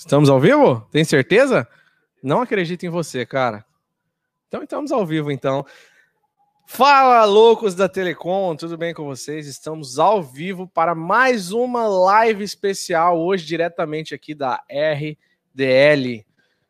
Estamos ao vivo? Tem certeza? Não acredito em você, cara. Então estamos ao vivo, então. Fala, loucos da Telecom, tudo bem com vocês? Estamos ao vivo para mais uma live especial, hoje diretamente aqui da RDL.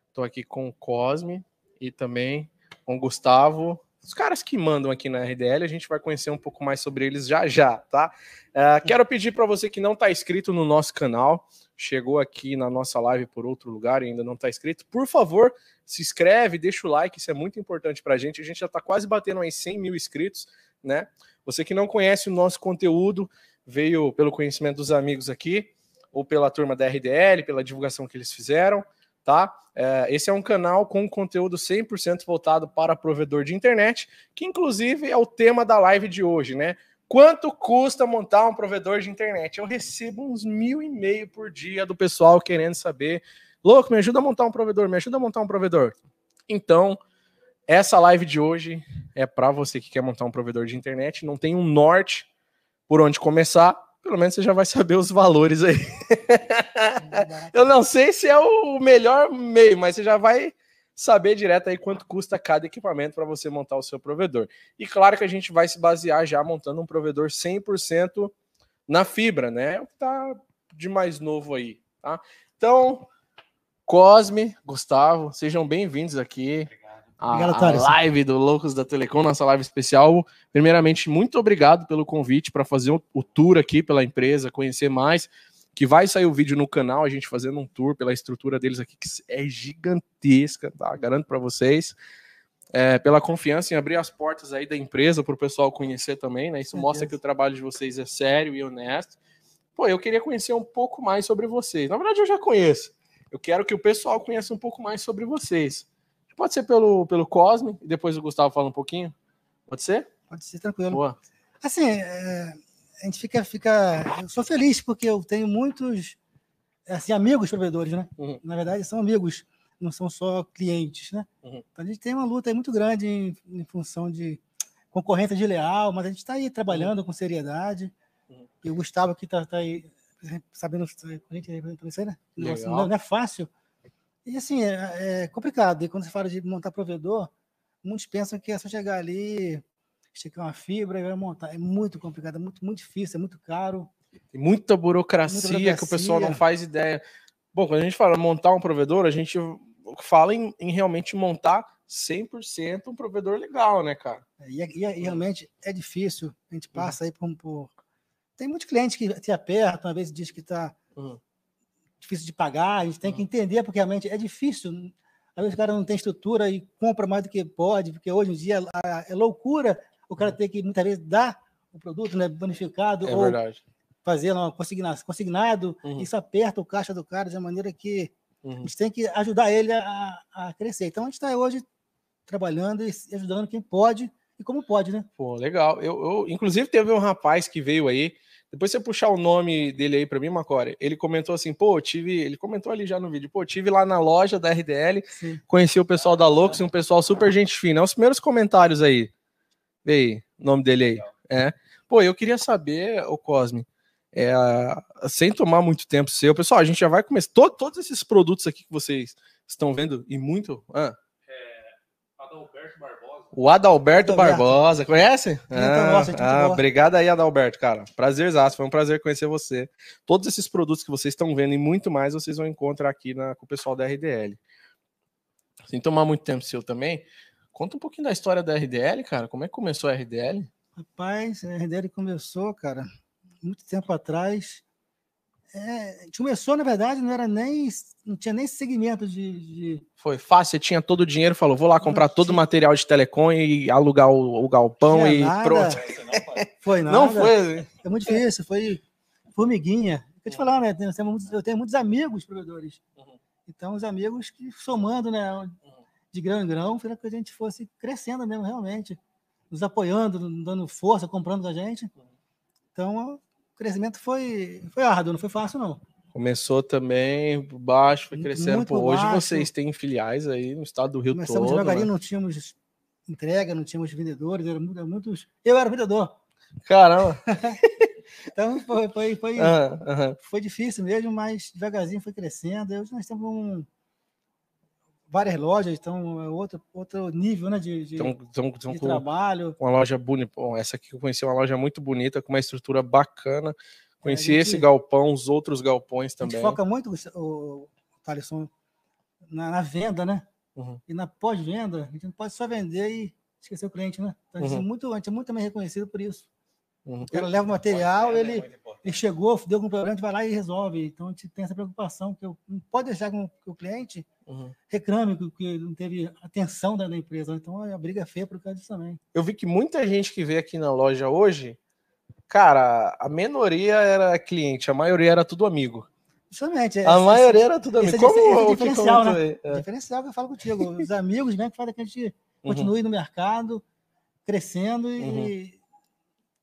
Estou aqui com o Cosme e também com o Gustavo os caras que mandam aqui na RDL, a gente vai conhecer um pouco mais sobre eles já já, tá? Uh, quero pedir para você que não está inscrito no nosso canal, chegou aqui na nossa live por outro lugar e ainda não está inscrito, por favor, se inscreve, deixa o like, isso é muito importante para a gente. A gente já está quase batendo aí 100 mil inscritos, né? Você que não conhece o nosso conteúdo, veio pelo conhecimento dos amigos aqui, ou pela turma da RDL, pela divulgação que eles fizeram tá? É, esse é um canal com conteúdo 100% voltado para provedor de internet, que inclusive é o tema da live de hoje, né? Quanto custa montar um provedor de internet? Eu recebo uns mil e meio por dia do pessoal querendo saber. Louco, me ajuda a montar um provedor, me ajuda a montar um provedor. Então, essa live de hoje é para você que quer montar um provedor de internet, não tem um norte por onde começar, pelo menos você já vai saber os valores aí. Eu não sei se é o melhor meio, mas você já vai saber direto aí quanto custa cada equipamento para você montar o seu provedor. E claro que a gente vai se basear já montando um provedor 100% na fibra, né? É o que tá de mais novo aí, tá? Então, Cosme, Gustavo, sejam bem-vindos aqui a, obrigado, a live do Loucos da Telecom, nossa live especial. Primeiramente, muito obrigado pelo convite para fazer o tour aqui pela empresa, conhecer mais. Que vai sair o vídeo no canal, a gente fazendo um tour pela estrutura deles aqui, que é gigantesca, tá? Garanto para vocês. É, pela confiança em abrir as portas aí da empresa para o pessoal conhecer também, né? Isso mostra que o trabalho de vocês é sério e honesto. Pô, eu queria conhecer um pouco mais sobre vocês. Na verdade, eu já conheço. Eu quero que o pessoal conheça um pouco mais sobre vocês. Pode ser pelo, pelo Cosme, e depois o Gustavo fala um pouquinho. Pode ser? Pode ser, tranquilo. Boa. Assim, é, a gente fica, fica. Eu sou feliz porque eu tenho muitos assim, amigos provedores, né? Uhum. Na verdade, são amigos, não são só clientes, né? Uhum. Então a gente tem uma luta muito grande em, em função de concorrência de leal, mas a gente está aí trabalhando uhum. com seriedade. Uhum. E o Gustavo aqui está tá aí sabendo a gente, né? não, não é fácil e assim, é, é, complicado. E quando você fala de montar provedor, muitos pensam que é só chegar ali, esticar uma fibra e vai montar. É muito complicado, é muito, muito difícil, é muito caro. Tem muita burocracia, muita burocracia, que o pessoal não faz ideia. Bom, quando a gente fala montar um provedor, a gente fala em, em realmente montar 100% um provedor legal, né, cara? É, e, e, e, realmente é difícil. A gente uhum. passa uhum. aí por, por, Tem muitos clientes que te apertam, às vezes diz que está uhum difícil de pagar, a gente tem que entender, porque realmente é difícil. Às vezes o cara não tem estrutura e compra mais do que pode, porque hoje em dia é loucura o cara ter que muitas vezes dar o produto né, bonificado é ou verdade. fazer uma consignado, consignado uhum. isso aperta o caixa do cara de uma maneira que uhum. a gente tem que ajudar ele a, a crescer. Então a gente está hoje trabalhando e ajudando quem pode e como pode, né? Pô, legal. Eu, eu, inclusive teve um rapaz que veio aí depois você puxar o nome dele aí para mim, Macore, ele comentou assim, pô, tive, ele comentou ali já no vídeo, pô, tive lá na loja da RDL, Sim. conheci o pessoal da Lux, um pessoal super gente fina. Os primeiros comentários aí. Vê aí, o nome dele aí. É. Pô, eu queria saber, o Cosme, é, sem tomar muito tempo seu, pessoal, a gente já vai começar todo, todos esses produtos aqui que vocês estão vendo e muito, ah, é, Adalberto Barbosa o Adalberto, Adalberto. Barbosa, conhece? Ah, nossa, ah, obrigado aí, Adalberto, cara. Prazerzaço, foi um prazer conhecer você. Todos esses produtos que vocês estão vendo e muito mais vocês vão encontrar aqui na, com o pessoal da RDL. Sem tomar muito tempo seu também, conta um pouquinho da história da RDL, cara. Como é que começou a RDL? Rapaz, a RDL começou, cara, muito tempo atrás. É, começou, na verdade, não era nem. Não tinha nem segmento de, de... Foi fácil, você tinha todo o dinheiro, falou: vou lá comprar todo o material de telecom e alugar o, o galpão e nada. pronto. Foi nada. Não foi. É muito difícil, foi formiguinha. Eu te falar, né? Eu tenho, muitos, eu tenho muitos amigos provedores. Uhum. Então, os amigos que somando, né? De grão em grão, para que a gente fosse crescendo mesmo, realmente. Nos apoiando, dando força, comprando da gente. Uhum. Então, crescimento foi, foi árduo, não foi fácil, não. Começou também baixo, foi crescendo. Pô, hoje baixo. vocês têm filiais aí no estado do Rio Começamos todo. devagarinho, né? não tínhamos entrega, não tínhamos vendedores, era muitos. Eu era vendedor. Caramba! então foi, foi, foi, uhum. foi difícil mesmo, mas devagarzinho foi crescendo. Hoje nós temos um, várias lojas, então é outro, outro nível né, de, de, então, então, então, de trabalho. Uma loja bonita. Bom, essa aqui eu conheci uma loja muito bonita, com uma estrutura bacana. Conheci gente, esse galpão, os outros galpões também. A gente foca muito, o, Thaleson, na, na venda, né? Uhum. E na pós-venda, a gente não pode só vender e esquecer o cliente, né? Então, a gente, uhum. é, muito, a gente é muito também reconhecido por isso. Uhum. O cara leva o material, ele, é ele chegou, deu algum problema, a gente vai lá e resolve. Então, a gente tem essa preocupação, que eu, não pode deixar que o cliente uhum. reclame que, que, não teve atenção da, da empresa. Então, a briga é feia por causa disso também. Eu vi que muita gente que veio aqui na loja hoje, cara, a minoria era cliente, a maioria era tudo amigo. Justamente. A esse, maioria era tudo amigo. Como esse, esse diferencial, né? É. Diferencial que eu falo contigo. Os amigos mesmo que fazem que a gente uhum. continue uhum. no mercado, crescendo e uhum.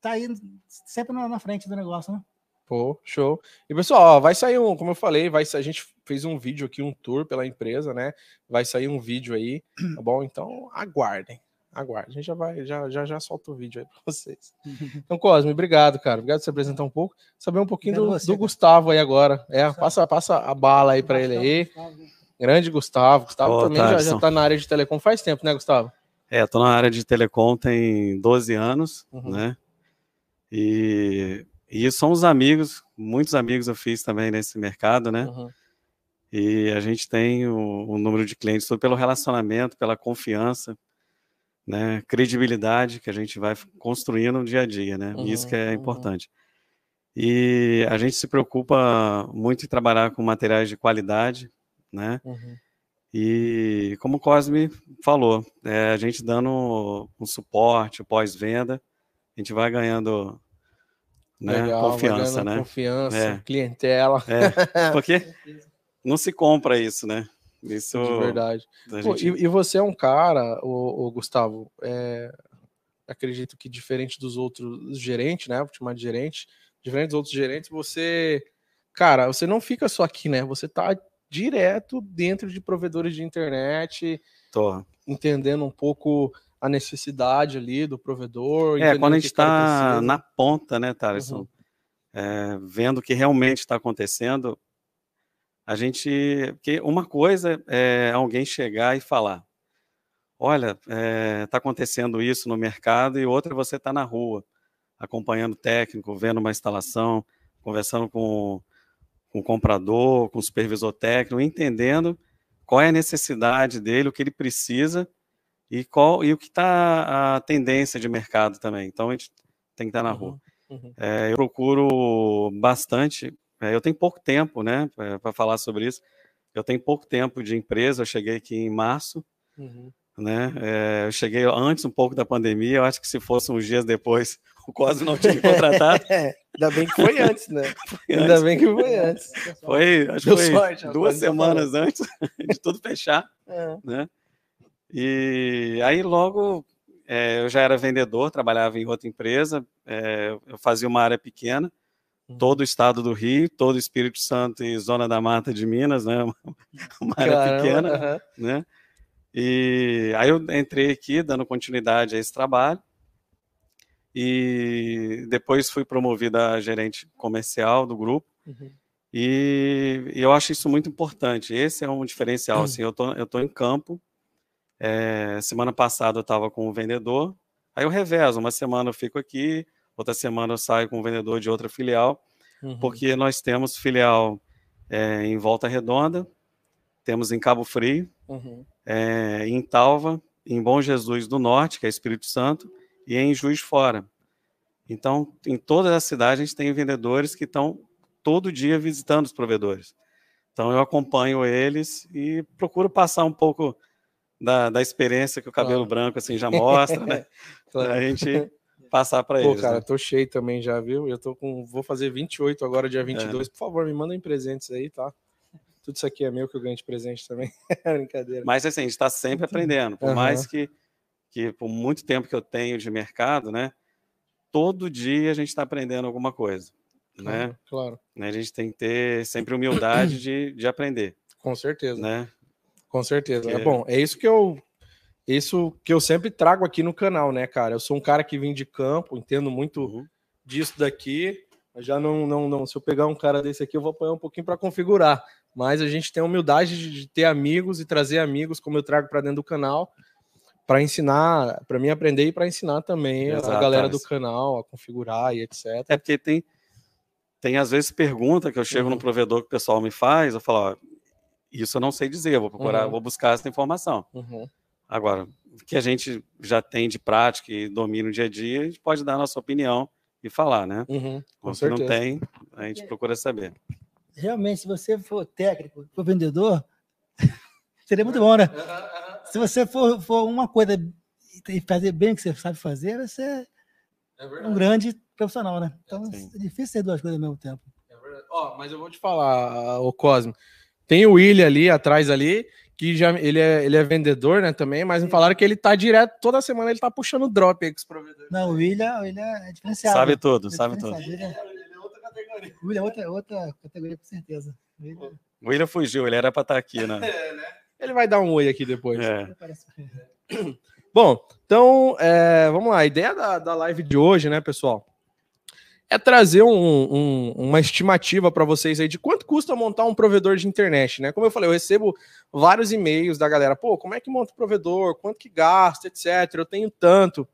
Tá aí sempre na, na, frente do negócio, né? Pô, show. E pessoal, ó, vai sair um, como eu falei, vai a gente fez um vídeo aqui, um tour pela empresa, né? Vai sair um vídeo aí, tá bom? Então aguardem aguarde. A gente já vai, já, já, já solta o vídeo aí para vocês. Então, Cosme, obrigado, cara. Obrigado por se apresentar um pouco. Saber um pouquinho do, você, do Gustavo aí agora. É, passa, passa a bala aí para ele aí. Grande Gustavo. Gustavo oh, também tá, já, já tá na área de telecom faz tempo, né, Gustavo? É, tô na área de telecom tem 12 anos, uhum. né? E, e somos amigos, muitos amigos eu fiz também nesse mercado, né? Uhum. E a gente tem o, o número de clientes tudo pelo relacionamento, pela confiança né, credibilidade que a gente vai construindo no dia a dia, né? Uhum, Isso que é uhum. importante. E a gente se preocupa muito em trabalhar com materiais de qualidade, né? Uhum. E como o Cosme falou, é, a gente dando um suporte pós-venda, a gente vai ganhando né, Legal, confiança, né? Confiança, é. clientela. É, porque não se compra isso, né? Isso de verdade. Pô, gente... e, e, você é um cara, o, o Gustavo, é, acredito que diferente dos outros gerentes, né? Vou chamar de gerente, diferente dos outros gerentes, você, cara, você não fica só aqui, né? Você tá direto dentro de provedores de internet, Tô. entendendo um pouco a necessidade ali do provedor. É, quando a gente está na ponta, né, Thaleson? Uhum. É, vendo o que realmente está acontecendo, a gente. Porque uma coisa é alguém chegar e falar: olha, está é, tá acontecendo isso no mercado, e outra é você está na rua, acompanhando o técnico, vendo uma instalação, conversando com, com o comprador, com o supervisor técnico, entendendo qual é a necessidade dele, o que ele precisa e qual e o que está a tendência de mercado também. Então a gente tem que estar tá na rua. Uhum, uhum. É, eu procuro bastante é, eu tenho pouco tempo, né, para falar sobre isso. Eu tenho pouco tempo de empresa. Eu cheguei aqui em março, uhum. né? É, eu cheguei antes um pouco da pandemia. Eu acho que se fosse uns dias depois, o Cosme não tinha contratado. é, ainda bem que foi antes, né? Foi ainda antes. bem que foi antes. Foi, acho que foi sorte, duas semanas antes de tudo fechar, é. né? E aí logo é, eu já era vendedor, trabalhava em outra empresa, é, eu fazia uma área pequena todo o estado do Rio, todo o Espírito Santo e Zona da Mata de Minas, né? Uma área pequena, né? E aí eu entrei aqui dando continuidade a esse trabalho e depois fui promovida a gerente comercial do grupo. Uhum. E, e, eu acho isso muito importante. Esse é um diferencial. Uhum. Assim, eu tô, eu tô em campo. É, semana passada eu estava com o vendedor. Aí eu revezo. Uma semana eu fico aqui, outra semana eu saio com um vendedor de outra filial, uhum. porque nós temos filial é, em Volta Redonda, temos em Cabo Frio, uhum. é, em Talva, em Bom Jesus do Norte, que é Espírito Santo, e em Juiz de Fora. Então, em toda a cidade, a gente tem vendedores que estão todo dia visitando os provedores. Então, eu acompanho eles e procuro passar um pouco da, da experiência que o cabelo claro. branco assim já mostra, né? claro. A gente passar para eles. Pô, cara, né? tô cheio também já, viu? Eu tô com. Vou fazer 28 agora, dia 22. É. Por favor, me mandem presentes aí, tá? Tudo isso aqui é meu que eu ganho de presente também. Brincadeira. Mas assim, a gente está sempre aprendendo. Por uhum. mais que, que, por muito tempo que eu tenho de mercado, né? Todo dia a gente está aprendendo alguma coisa. Né? Claro. Né? A gente tem que ter sempre humildade de, de aprender. Com certeza. Né? Com certeza. É bom, é isso que eu isso que eu sempre trago aqui no canal, né, cara? Eu sou um cara que vem de campo, entendo muito uhum. disso daqui, Já não, não, não. Se eu pegar um cara desse aqui, eu vou apanhar um pouquinho para configurar. Mas a gente tem a humildade de, ter amigos e trazer amigos, como eu trago para dentro do canal, para ensinar, para mim aprender e para ensinar também Exato, a galera do canal a configurar e etc. É porque tem, tem às vezes pergunta que eu chego uhum. no provedor que o pessoal me faz, eu falo, ó, isso eu não sei dizer, eu vou procurar, uhum. vou buscar essa informação. Uhum. Agora, o que a gente já tem de prática e domina no dia a dia, a gente pode dar a nossa opinião e falar, né? Uhum, com se não tem, a gente procura saber. Realmente, se você for técnico, for vendedor, seria muito bom, né? Se você for, for uma coisa e fazer bem o que você sabe fazer, você é um grande profissional, né? Então é, é difícil ser duas coisas ao mesmo tempo. É verdade. Ó, mas eu vou te falar, o Cosmo. Tem o William ali atrás ali, que já ele é, ele é vendedor, né, também, mas me falaram que ele tá direto, toda semana ele tá puxando drop aí com os provedores. Não, o William, o William é diferenciado. Sabe tudo, é sabe tudo. Ele é, ele é outra categoria. O William é outra, outra categoria, com certeza. William... O William fugiu, ele era para estar tá aqui, né? é, né? Ele vai dar um oi aqui depois. É. Bom, então, é, vamos lá. A ideia da, da live de hoje, né, pessoal, é trazer um, um, uma estimativa para vocês aí de quanto custa montar um provedor de internet, né? Como eu falei, eu recebo vários e-mails da galera, pô, como é que monta o provedor, quanto que gasta, etc. Eu tenho tanto.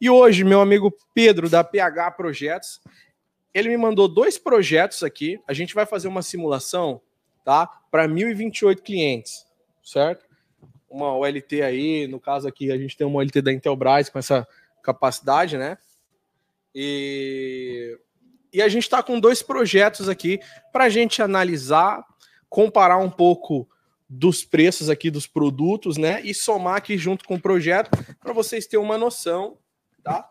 E hoje, meu amigo Pedro, da PH Projetos, ele me mandou dois projetos aqui. A gente vai fazer uma simulação, tá? Para 1.028 clientes, certo? Uma OLT aí, no caso aqui, a gente tem uma OLT da Intelbras com essa capacidade, né? E, e a gente está com dois projetos aqui para a gente analisar, comparar um pouco dos preços aqui dos produtos, né? E somar aqui junto com o projeto para vocês terem uma noção, tá?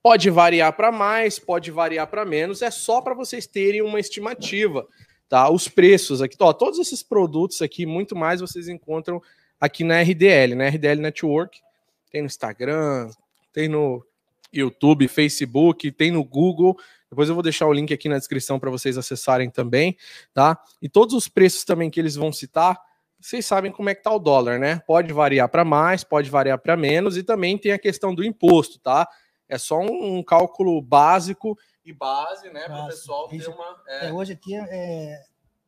Pode variar para mais, pode variar para menos, é só para vocês terem uma estimativa, tá? Os preços aqui, ó, todos esses produtos aqui, muito mais vocês encontram aqui na RDL, né? RDL Network, tem no Instagram, tem no YouTube, Facebook, tem no Google. Depois eu vou deixar o link aqui na descrição para vocês acessarem também, tá? E todos os preços também que eles vão citar, vocês sabem como é que tá o dólar, né? Pode variar para mais, pode variar para menos e também tem a questão do imposto, tá? É só um, um cálculo básico e base, né, para o pessoal ter uma. É... É, hoje aqui é, é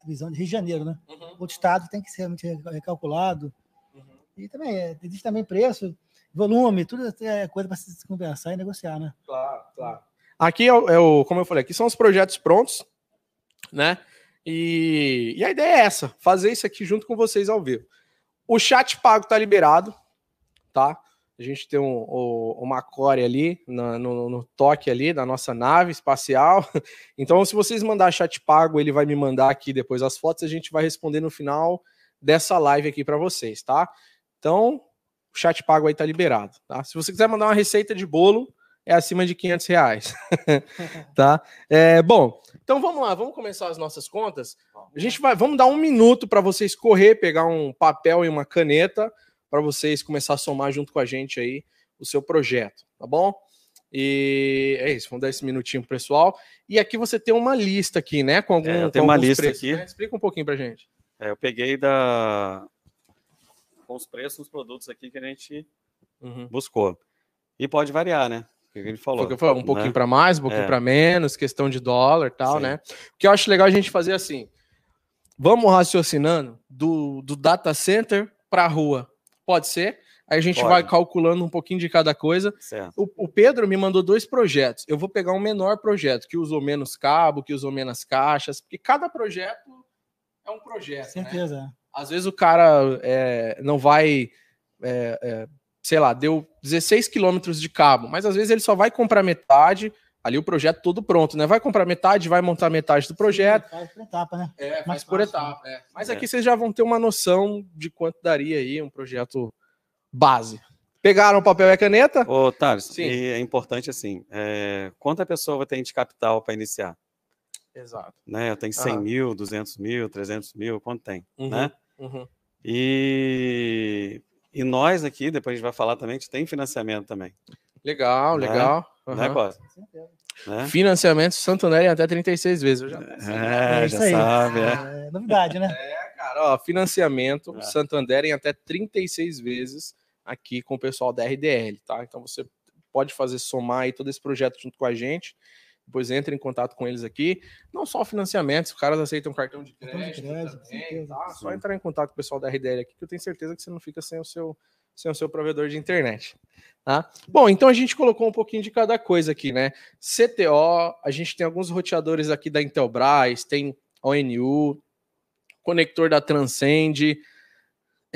visão de Rio de Janeiro, né? Uhum. O estado tem que ser recalculado. Uhum. E também é, existe também preço volume, tudo é coisa para se conversar e negociar, né? Claro, claro. Aqui é o, é o, como eu falei, aqui são os projetos prontos, né? E, e, a ideia é essa, fazer isso aqui junto com vocês ao vivo. O chat pago tá liberado, tá? A gente tem um, um, uma core ali no, no, no, toque ali da nossa nave espacial. Então, se vocês mandar chat pago, ele vai me mandar aqui depois as fotos. A gente vai responder no final dessa live aqui para vocês, tá? Então, o chat pago aí tá liberado, tá? Se você quiser mandar uma receita de bolo, é acima de 500 reais, tá? É, bom, então vamos lá, vamos começar as nossas contas. A gente vai, vamos dar um minuto para vocês correr, pegar um papel e uma caneta para vocês começar a somar junto com a gente aí o seu projeto, tá bom? E é isso, vamos dar esse minutinho pro pessoal. E aqui você tem uma lista aqui, né? Com algum, é, tem uma lista preços, aqui. Né? Explica um pouquinho pra gente. É, eu peguei da com os preços dos produtos aqui que a gente uhum. buscou. E pode variar, né? O que ele falou. Foi um pouquinho né? para mais, um pouquinho é. para menos, questão de dólar tal, Sim. né? O que eu acho legal a gente fazer assim. Vamos raciocinando do, do data center para a rua. Pode ser? Aí a gente Pode. vai calculando um pouquinho de cada coisa. O, o, Pedro me mandou dois projetos. Eu vou pegar um menor projeto, que usou menos cabo, que usou menos caixas, porque cada projeto é um projeto. Né? Certeza. Né? Às vezes o cara é, não vai, é, é, sei lá, deu 16 quilômetros de cabo, mas às vezes ele só vai comprar metade, ali o projeto todo pronto, né? Vai comprar metade, vai montar metade do projeto. Faz por etapa, né? É, faz por etapa. É. Mas aqui vocês já vão ter uma noção de quanto daria aí um projeto base. Pegaram o papel e a caneta? Ô, Thales, é importante assim, é, quanto a pessoa vai ter de capital para iniciar? Exato. Né? Eu tenho 100 mil, 200 mil, 300 mil, quanto tem, uhum. né? Uhum. E, e nós aqui, depois a gente vai falar também, a gente tem financiamento também. Legal, né? legal. Uhum. Né, quase? Né? Financiamento Santander em até 36 vezes. Eu já, é, é já sabe. É. é. novidade, né? É, cara, ó, financiamento é. Santander em até 36 vezes aqui com o pessoal da RDL, tá? Então você pode fazer somar aí todo esse projeto junto com a gente depois entre em contato com eles aqui. Não só financiamento, os caras aceitam cartão de crédito, de crédito também, tá? Só entrar em contato com o pessoal da RDL aqui, que eu tenho certeza que você não fica sem o seu, sem o seu provedor de internet. Tá? Bom, então a gente colocou um pouquinho de cada coisa aqui, né? CTO, a gente tem alguns roteadores aqui da Intelbras, tem ONU, conector da Transcend,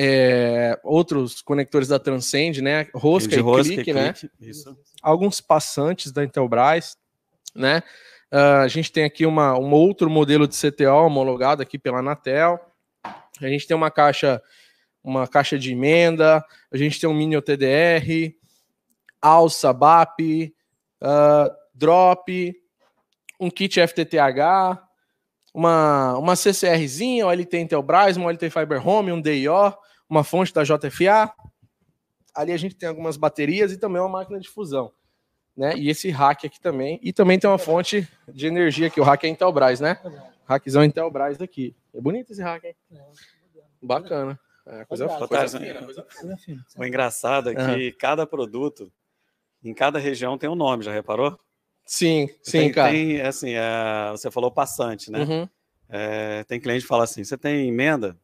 é, outros conectores da Transcend, né? Rosca e rosca clique, e né? Isso. Alguns passantes da Intelbras, né? Uh, a gente tem aqui uma, um outro modelo de CTO homologado aqui pela Anatel. A gente tem uma caixa, uma caixa de emenda, a gente tem um mini OTDR, alça, BAP, uh, drop, um kit FTTH, uma, uma CCRzinha, um LT Intelbras, um LT Fiber Home, um DIO, uma fonte da JFA. Ali a gente tem algumas baterias e também uma máquina de fusão. Né? E esse rack aqui também. E também tem uma fonte de energia aqui. O rack é Intelbras, né? Rackzão Intelbras aqui. É bonito esse rack, hein? Bacana. É, coisa, coisa, coisa, fina, coisa fina. O engraçado é que uhum. cada produto, em cada região, tem um nome, já reparou? Sim, sim, tem, cara. Tem, assim, é, você falou passante, né? Uhum. É, tem cliente que fala assim: você tem emenda?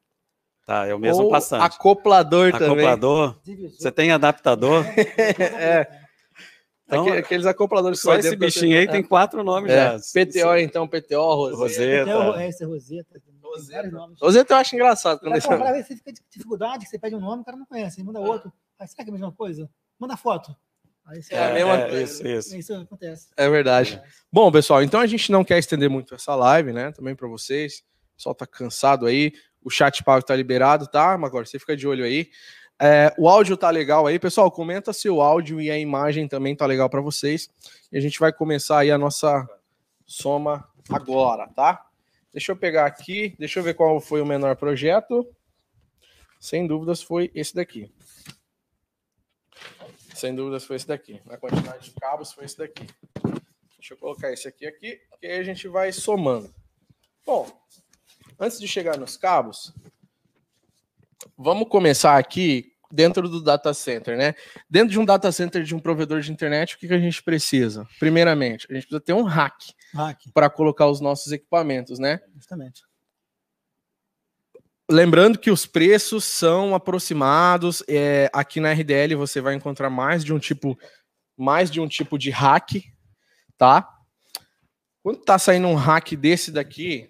Tá, é o mesmo Ou passante. Acoplador, acoplador também. Acoplador. Você tem adaptador? é. Então, Aqueles acopladores só esse bichinho aí tem quatro nomes é. já. PTO, então, PTO, Roseta. Roseta. PTO, esse é Roseta. Roseta. Roseta eu acho engraçado. Quando comprar, você fica de dificuldade, você pede um nome, o cara não conhece, manda outro. Aí, será que é a mesma coisa? Manda foto. Aí você é, é, mesma... é, isso, isso. isso acontece. É verdade. Bom, pessoal, então a gente não quer estender muito essa live, né? Também para vocês. O pessoal tá cansado aí. O chat pago tá liberado, tá? Mas agora você fica de olho aí. É, o áudio tá legal aí, pessoal. Comenta se o áudio e a imagem também tá legal para vocês. E a gente vai começar aí a nossa soma agora, tá? Deixa eu pegar aqui, deixa eu ver qual foi o menor projeto. Sem dúvidas foi esse daqui. Sem dúvidas foi esse daqui. Na quantidade de cabos foi esse daqui. Deixa eu colocar esse aqui aqui, que aí a gente vai somando. Bom, antes de chegar nos cabos, vamos começar aqui dentro do data center, né? Dentro de um data center de um provedor de internet, o que, que a gente precisa? Primeiramente, a gente precisa ter um rack, rack. para colocar os nossos equipamentos, né? Justamente. Lembrando que os preços são aproximados. É, aqui na RDL você vai encontrar mais de um tipo, mais de um tipo de hack, tá? Quanto tá saindo um hack desse daqui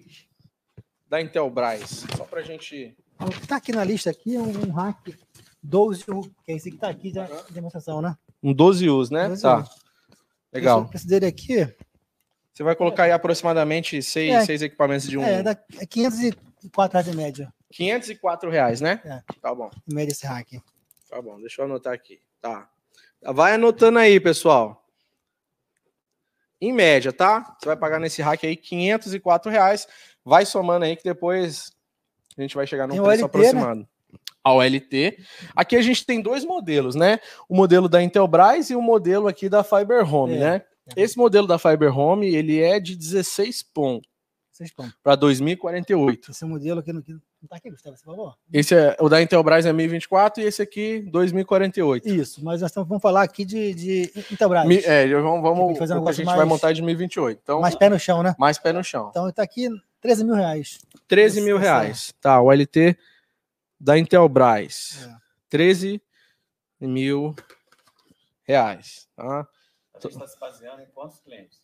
da Intelbras? Só pra gente. O que tá aqui na lista aqui é um hack 12U, que é esse que tá aqui de demonstração, né? Um 12Us, né? 12 tá. Legal. Esse dele aqui. Você vai colocar aí aproximadamente seis, é, seis equipamentos de um. É, é 504 reais de média. 504 reais, né? É. Tá bom. Em média esse hack. Tá bom, deixa eu anotar aqui. Tá. Vai anotando aí, pessoal. Em média, tá? Você vai pagar nesse hack aí 504 reais. Vai somando aí que depois a gente vai chegar num preço LT, né? aproximado. Né? A OLT. Aqui a gente tem dois modelos, né? O modelo da Intelbras e o modelo aqui da Fiber Home, é. né? Esse modelo da Fiber Home, ele é de 16 pontos. Para 2048. Esse modelo aqui não tá aqui, Gustavo, você falou? Esse é, o da Intelbras é 1024 e esse aqui 2048. Isso, mas nós vamos falar aqui de, de Intelbras. Mi, é, vamos, vamos fazer um a gente mais, vai montar de 1028. Então, mais pé no chão, né? Mais pé no chão. Então tá aqui 13 mil reais. 13 mil reais. Tá, o LT da Intelbras. É. 13 mil reais. Tá? A gente está se baseando em quantos clientes?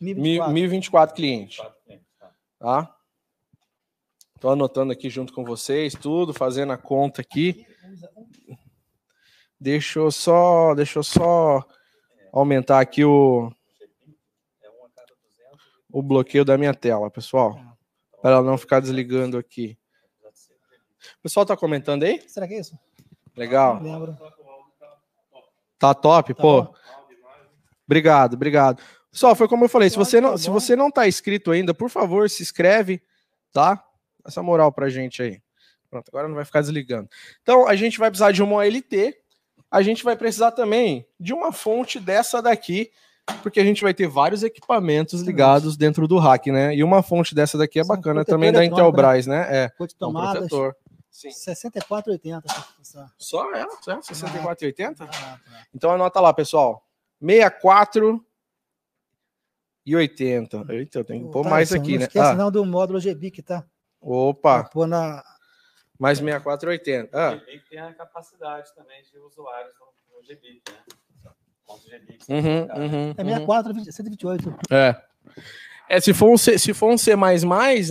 1024, 1024 clientes. 1024 clientes tá? tá? Estou anotando aqui junto com vocês, tudo, fazendo a conta aqui. Deixa eu só, deixa eu só aumentar aqui o o bloqueio da minha tela, pessoal, para ela não ficar desligando aqui. O pessoal tá comentando aí? Será que é isso? Legal. Tá top, tá pô. Bom. Obrigado, obrigado. Pessoal, foi como eu falei, se você não, se você não tá inscrito ainda, por favor, se inscreve, tá? essa moral pra gente aí. Pronto, agora não vai ficar desligando. Então, a gente vai precisar de uma OLT, a gente vai precisar também de uma fonte dessa daqui, porque a gente vai ter vários equipamentos ligados dentro do rack, né? E uma fonte dessa daqui é bacana também da Intelbras, né? É. Tomadas, um protetor. 64,80. Só é? Só é 64,80? Ah, tá. Então anota lá, pessoal. 64 e 80. Eita, eu tenho que pôr Tá, mais aqui, não né? esquece Ah, não do módulo GBIC, tá? opa, pôr na... mais 6480. O Ah, GBIC tem a capacidade também de usuários no, no GBIC, né? Uhum, né? uhum, É uhum. 64, 20, 128. É. É, se for um C, se for um C++,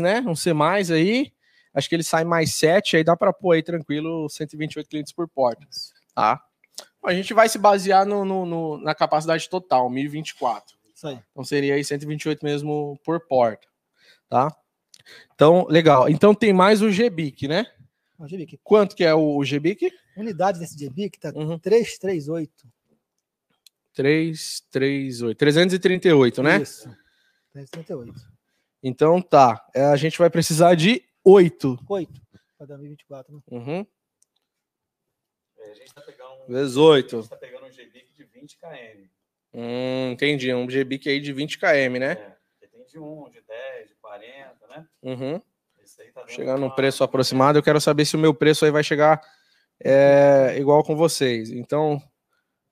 né, um C++ aí, acho que ele sai mais 7, aí dá para pôr aí tranquilo 128 clientes por porta, tá? A gente vai se basear no, no- no- na capacidade total, 1024. Isso aí. Então seria aí 128 mesmo por porta, tá? Então, legal. Então tem mais o GBIC, né? O GBIC. Quanto que é o, o GBIC? Unidade desse GBIC tá Uhum. 338. 338, 338, né? Isso. 338. Então tá, É, a gente vai precisar de 8. 8 para 2024, né? Uhum. É, a gente está pegando, um- Vezes a 8. gente tá pegando um GBIC de 20 km. Hum, entendi. Um GBIC aí de 20 km, né? É, tem de 1, de 10, de 40, né? Uhum. Esse aí tá no uma- preço aproximado, eu quero saber se o meu preço aí vai chegar é, igual com vocês. Então,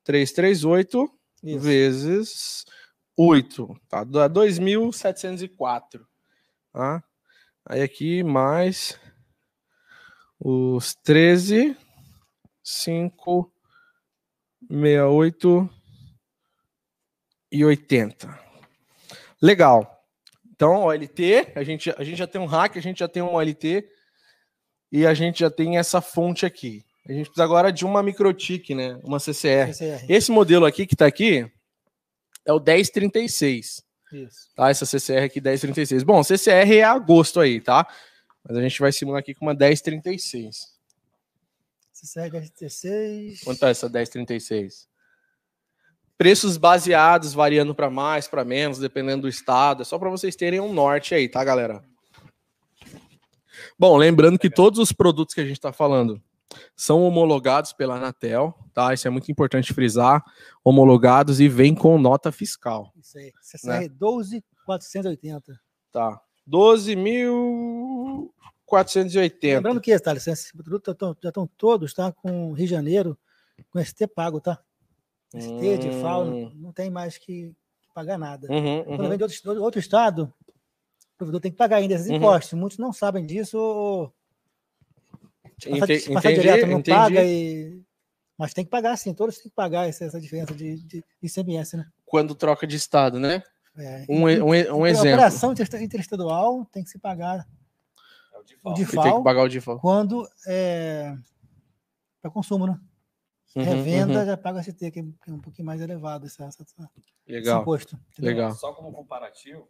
338 Isso. vezes 8, tá? Dá 2.704, tá? Aí aqui mais os 13, 5, 68 e 80. Legal. Então, OLT, a gente, a gente já tem um hack, a gente já tem um OLT e a gente já tem essa fonte aqui. A gente precisa agora de uma microtik, né? Uma CCR. CCR. Esse modelo aqui que tá aqui é o 1036, Isso. tá? Essa CCR aqui 1036. Bom, CCR é agosto aí, tá? Mas a gente vai simular aqui com uma 1036. CCR 1036. Quanto é essa 1036? Preços baseados, variando para mais, para menos, dependendo do estado. É só para vocês terem um norte aí, tá, galera? Bom, lembrando que todos os produtos que a gente está falando são homologados pela Anatel, tá? Isso é muito importante frisar. Homologados e vem com nota fiscal, Isso aí. CCR 12480. tá? 12.480. Lembrando que, tá, tão- já estão todos, tá? Com Rio de Janeiro, com ST pago, tá? ST, de FAO, não, Hum. tem mais que pagar nada. Uhum, Quando uhum. vem de outro, outro estado, o provedor tem que pagar ainda esses Uhum. impostos. Muitos não sabem disso. ou- Entendi, direto, não entendi. paga. E... Mas tem que pagar, sim. Todos têm que pagar essa, essa diferença de, de ICMS, né? Quando troca de estado, né? É, Um, um, um a exemplo. operação interesta- interestadual tem que se pagar É o de o tem que pagar o default. quando é para consumo, né? Uhum, Revenda uhum. já paga ST, que é que é um pouquinho mais elevado esse, essa- essa- esse Legal, imposto. entendeu? legal. Só como comparativo.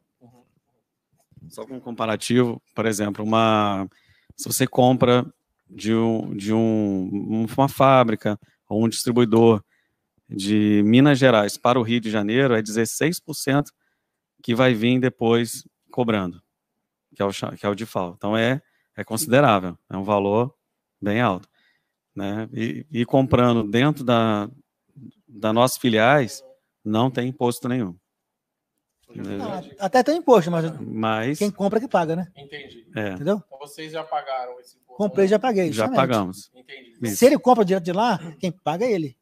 Só como comparativo, por exemplo, uma se você compra de, um, de um, uma fábrica ou um distribuidor de Minas Gerais para o Rio de Janeiro, é 16% que vai vir depois cobrando, que é o, que é o default. Então é, é considerável, é um valor bem alto. Né? E, e comprando dentro da, da nossas filiais, não tem imposto nenhum. Não, até tem imposto, mas Mas quem compra que paga, né? Entendi. é, Entendeu? Então vocês já pagaram esse imposto? Comprei já paguei. já justamente. pagamos. Entendi. Se ele compra direto de lá, quem paga é ele.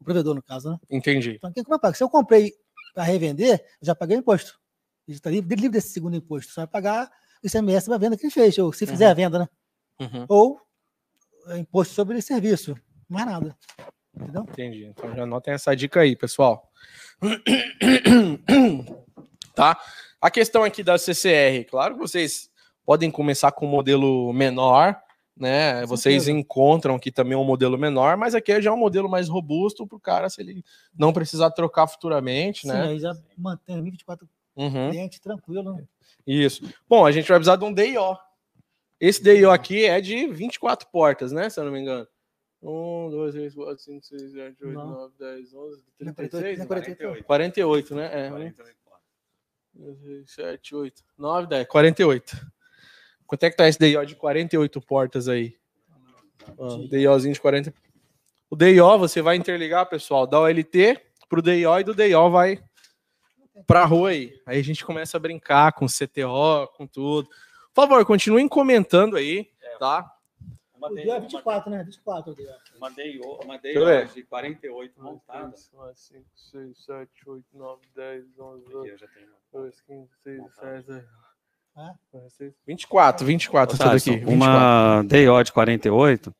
O provedor, no caso, né? Entendi. Então, quem compra paga. Se eu comprei para revender, eu já paguei o imposto. Ele está livre, livre desse segundo imposto. Só vai pagar o ICMS da venda que ele fez, ou se fizer Uhum. a venda, né? Uhum, Ou é, imposto sobre serviço. Mais nada. Entendeu? entendi. Então já anotem essa dica aí, pessoal. tá? A questão aqui da CCR, claro que vocês podem começar com um modelo menor, né? Com Vocês certeza. encontram aqui também um modelo menor, mas aqui já é um modelo mais robusto para o cara, se ele não precisar trocar futuramente, Sim, né? aí já mantém 24 Uhum. clientes tranquilo. né? Isso. Bom, a gente vai precisar de um DIO. Esse DIO aqui é de 24 portas, né? Se eu não me engano. 1, 2, 3, 4, 5, 6, 7, 8, Não. 9, 10, 11, Não é 36? 48. 48, né? É. 48. 7, 8, 9, 10, 48. Quanto é que tá esse DIO de 48 portas aí? Ó, DIOzinho de 40. O DIO você vai interligar, pessoal, da OLT pro DIO e do DIO vai pra rua aí. Aí a gente começa a brincar com CTO, com tudo. Por favor, continuem comentando aí, tá? Uma O DIO, é 24, né? 24 o dia. uma DIO, uma. DIO de 48 montada. 5, 6, 7, 8, 9, 10, 11, Aqui eu já tenho. 2, 15, 6, 17. 24, 24 essa Thaleson, daqui. 24. Uma DO de 48,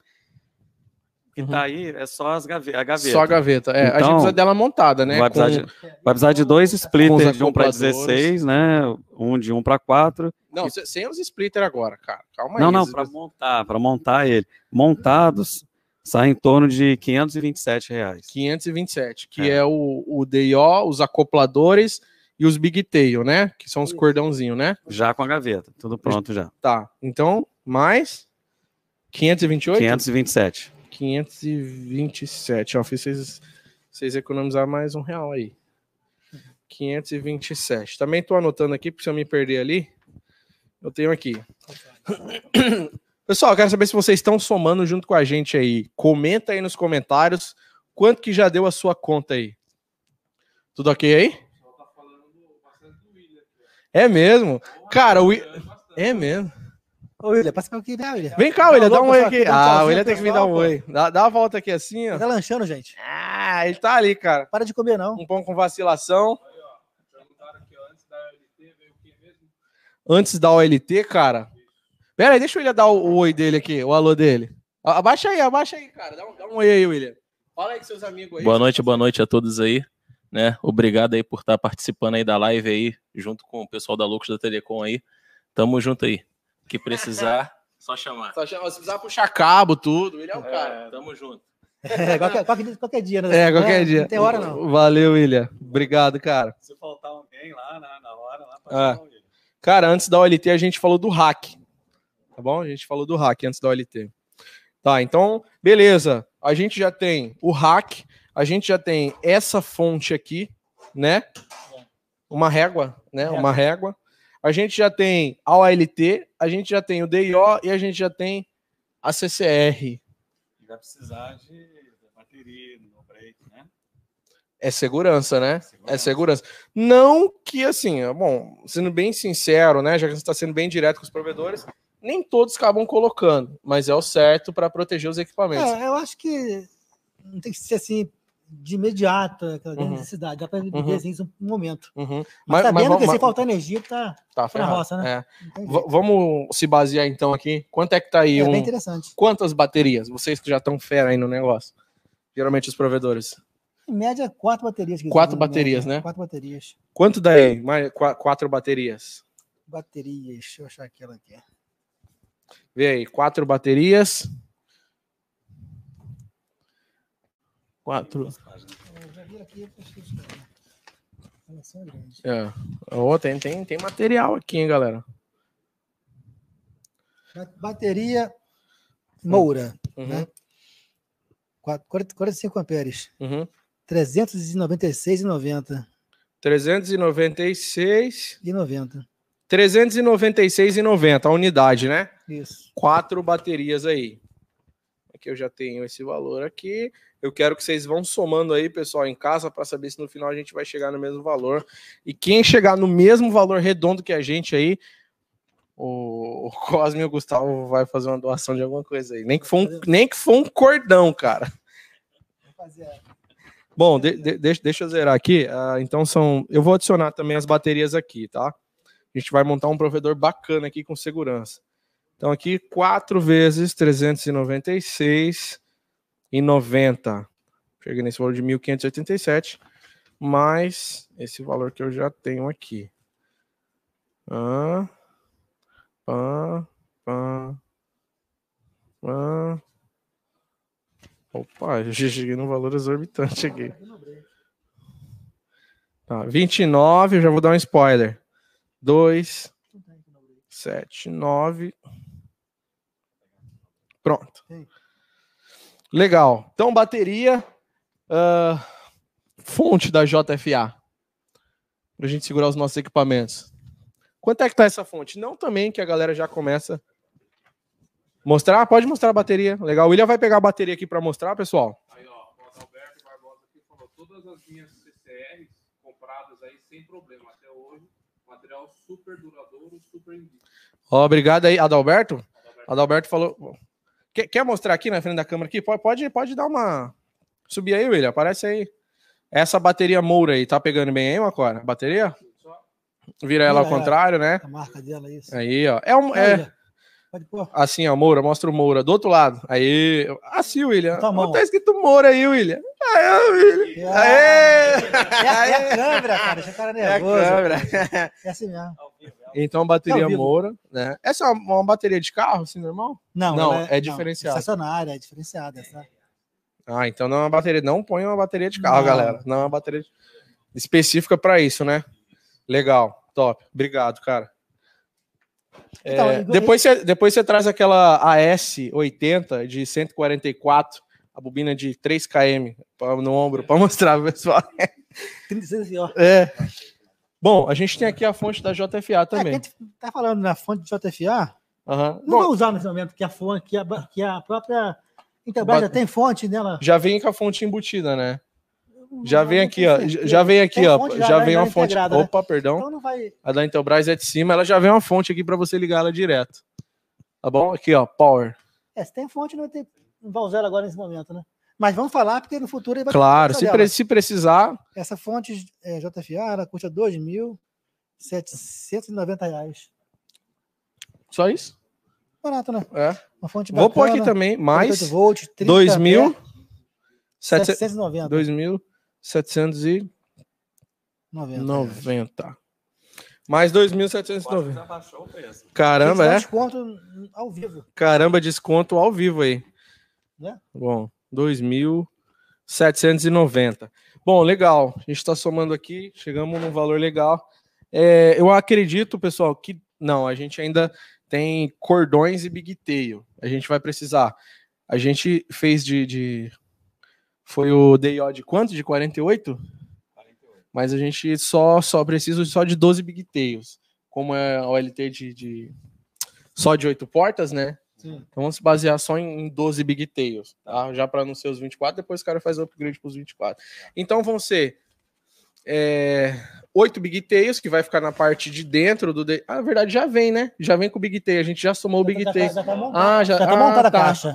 que Uhum. tá aí, é só as gave a gaveta. Só a gaveta. É, a gente Então, precisa dela montada, né? vai, precisar Com- de, vai precisar de dois splitters, de um para acopladores. 16, né? Um de um para 4. Não, se- sem os splitter agora, cara. Calma Não, aí. não, Esses- para montar, para montar ele. Montados, sai em torno de 527 reais. 527, que É. é, o, o DIO, os acopladores e os Big Tail, né? Que são os cordãozinhos, né? Já com a gaveta, tudo pronto já. Tá. Então, mais 528? 527. 527. Ó, fiz vocês, vocês economizar mais um real aí. 527. Também tô anotando aqui, porque se eu me perder ali, eu tenho aqui. Pessoal, eu quero saber se vocês estão somando junto com a gente aí. Comenta aí nos comentários quanto que já deu a sua conta aí. Tudo ok aí? É mesmo? Cara, o... É mesmo. Ô, William, passa pra aqui, né, William? Vem cá, William, dá um oi aqui. Ah, o William tem que vir dar um oi. Dá, dá uma volta aqui assim, ó. Tá lanchando, gente. Ah, ele tá ali, cara. Para de comer, não. Um pão com vacilação. Antes da OLT, cara. Pera aí, deixa o William dar o, o oi dele aqui, o alô dele. Abaixa aí, abaixa aí, cara. Dá um, dá um oi aí, William. Fala aí com seus amigos aí. Boa noite, boa noite a todos aí, né? Obrigado aí por estar participando aí da live aí, junto com o pessoal da Loucos da Telecom aí. Tamo junto aí. Que precisar, só chamar. Só chama- Se precisar puxar cabo, tudo. Ele é o cara. É, tamo junto. É, qualquer, qualquer, qualquer dia, né? É, qualquer Não, dia. Não tem hora, não. Valeu, William. Obrigado, cara. Se faltar alguém lá na, na hora, lá Ah. Cara, antes da OLT a gente falou do hack. Tá bom? A gente falou do hack antes da OLT. Tá, então, beleza. A gente já tem o hack, a gente já tem essa fonte aqui, né? Uma régua, né? Uma régua. A gente já tem a OLT, a gente já tem o DIO e a gente já tem a CCR. Vai precisar de bateria, no break, né? É segurança, né? É segurança. Não que assim, bom, sendo bem sincero, né? Já que você está sendo bem direto com os provedores, nem todos acabam colocando, mas é o certo para proteger os equipamentos. É, eu acho que não tem que ser assim de imediato, aquela grande Uhum. necessidade. Dá para viver Uhum. assim um momento. Uhum. Mas, sabendo vamos- que se mas- faltar energia, tá, tá na roça, né? É. vamos se basear então aqui. Quanto é que tá aí? É um... bem interessante. Quantas baterias? Vocês que já estão fera aí no negócio. Geralmente os provedores. Em média, quatro baterias. que Quatro baterias, né? Quatro baterias. Quanto dá aí? Mais qua- quatro baterias. Baterias, deixa eu achar aquela aqui. Vê aí, quatro baterias. Quatro. Eu já vi aqui, acho que isso aqui. Relação é. Ó, tem, tem, tem material aqui, hein, galera. Ba- Bateria Moura, Uhum, Né? quatro- 40 45 amperes, uhum. 396,90 396. e 90. 396,90 a unidade, né? Isso. Quatro baterias aí. Aqui eu já tenho esse valor aqui. Eu quero que vocês vão somando aí, pessoal, em casa, para saber se no final a gente vai chegar no mesmo valor. E quem chegar no mesmo valor redondo que a gente aí, o, Cosme e o Gustavo vai fazer uma doação de alguma coisa aí. Nem que for um, nem que for um cordão, cara. Bom, de- de- deixa, deixa eu zerar aqui. Ah, então são. Eu vou adicionar também as baterias aqui, tá? A gente vai montar um provedor bacana aqui com segurança. Então aqui 4 vezes 396 e 90. Cheguei nesse valor de 1587 mais esse valor que eu já tenho aqui. Ah, pá, pá, pá. Opa, eu já cheguei num valor exorbitante aqui. Tá, 29, eu já vou dar um spoiler. 2, 7, 9. Pronto. Legal. Então, bateria. ah, fonte da JFA. Pra gente segurar os nossos equipamentos. Quanto é que tá essa fonte? Não também que a galera já começa. Mostrar? Pode mostrar a bateria. Legal. O William vai pegar a bateria aqui para mostrar, pessoal. Aí, ó, o Adalberto Barbosa aqui falou, todas as minhas CCRs compradas aí sem problema até hoje, material super duradouro, super indígena. Ó, obrigado aí, Adalberto. Adalberto falou. Quer, quer mostrar aqui na frente da câmera aqui? Pode, pode, pode dar uma. Subir aí, William. Aparece aí. Essa bateria Moura aí, tá pegando bem aí, Macora? Bateria? Só Vira ela ao contrário, né? A marca dela, isso. Aí, ó. É, um, é Aí, Pode pôr. assim, ó, Moura, mostra o Moura do outro lado. Aí, assim, William. Mão. Tá escrito Moura aí, William. Aí, William. Ah, Aê! É, a- é a câmera, cara. Deixa o cara É a nervoso. câmera. É assim mesmo. Então, bateria Ao vivo. Moura, né? Essa é uma, uma bateria de carro, assim, normal? Não, Não, ela é diferenciada. Estacionária, é diferenciada. Essa. Ah, então não é uma bateria. Não põe uma bateria de carro, Não. galera. Não é uma bateria específica para isso, né? Legal, top. Obrigado, cara. É, Então, igual- depois, você, depois você traz aquela AS80 de 144, a bobina de 3 km no ombro para mostrar pro pessoal. 36 assim, ó. É. Bom, a gente tem aqui a fonte da JFA É, que a também. gente tá falando na fonte de JFA. Aham. Não vou Bom, usar nesse momento que a fonte, que a, que a própria Intelbras já tem fonte nela. já vem com a fonte embutida, né? Já vem aqui, ó. Já vem aqui, ó. Já vem uma fonte. né? Opa, perdão. Então. A da Intelbras é de cima, ela já vem uma fonte aqui para você ligar ela direto. Tá bom? Aqui, ó, power. É, se tem fonte, não, não vai usar ela agora nesse momento, né? Mas vamos falar, porque no futuro ele vai Claro, se, pre- se precisar, Essa fonte é, JFA, ela custa 2.790 reais. só isso. Barato, né? É. Uma fonte Vou pôr aqui bacana, também, 48 mais volts, 30 2 mil. ampere, sete- 790. 2.790. 90. Mais 2.790. Já baixou o preço. Caramba, é? desconto ao vivo. Caramba, desconto ao vivo aí. Né? Bom, 2.790. Bom, legal. A gente está somando aqui, chegamos num valor legal. É, eu acredito, pessoal, que não, a gente ainda tem cordões e big tail. A gente vai precisar. A gente fez de. de- foi o DIO de quanto? De 48? Mas a gente só, só precisa só de 12 big tails. Como é a OLT de, de- só de 8 portas, né? Sim. Então vamos se basear só em em 12 big tails, tá? Já para não ser os 24, depois o cara faz o upgrade para os 24. Então vão ser é, 8 big tails, que vai ficar na parte de dentro do. de- Ah, na verdade já vem, né? Já vem com o big tail, a gente já somou o big Já tá- tail. já tá montado. Ah, já, Já tá ah, montada a tá. caixa.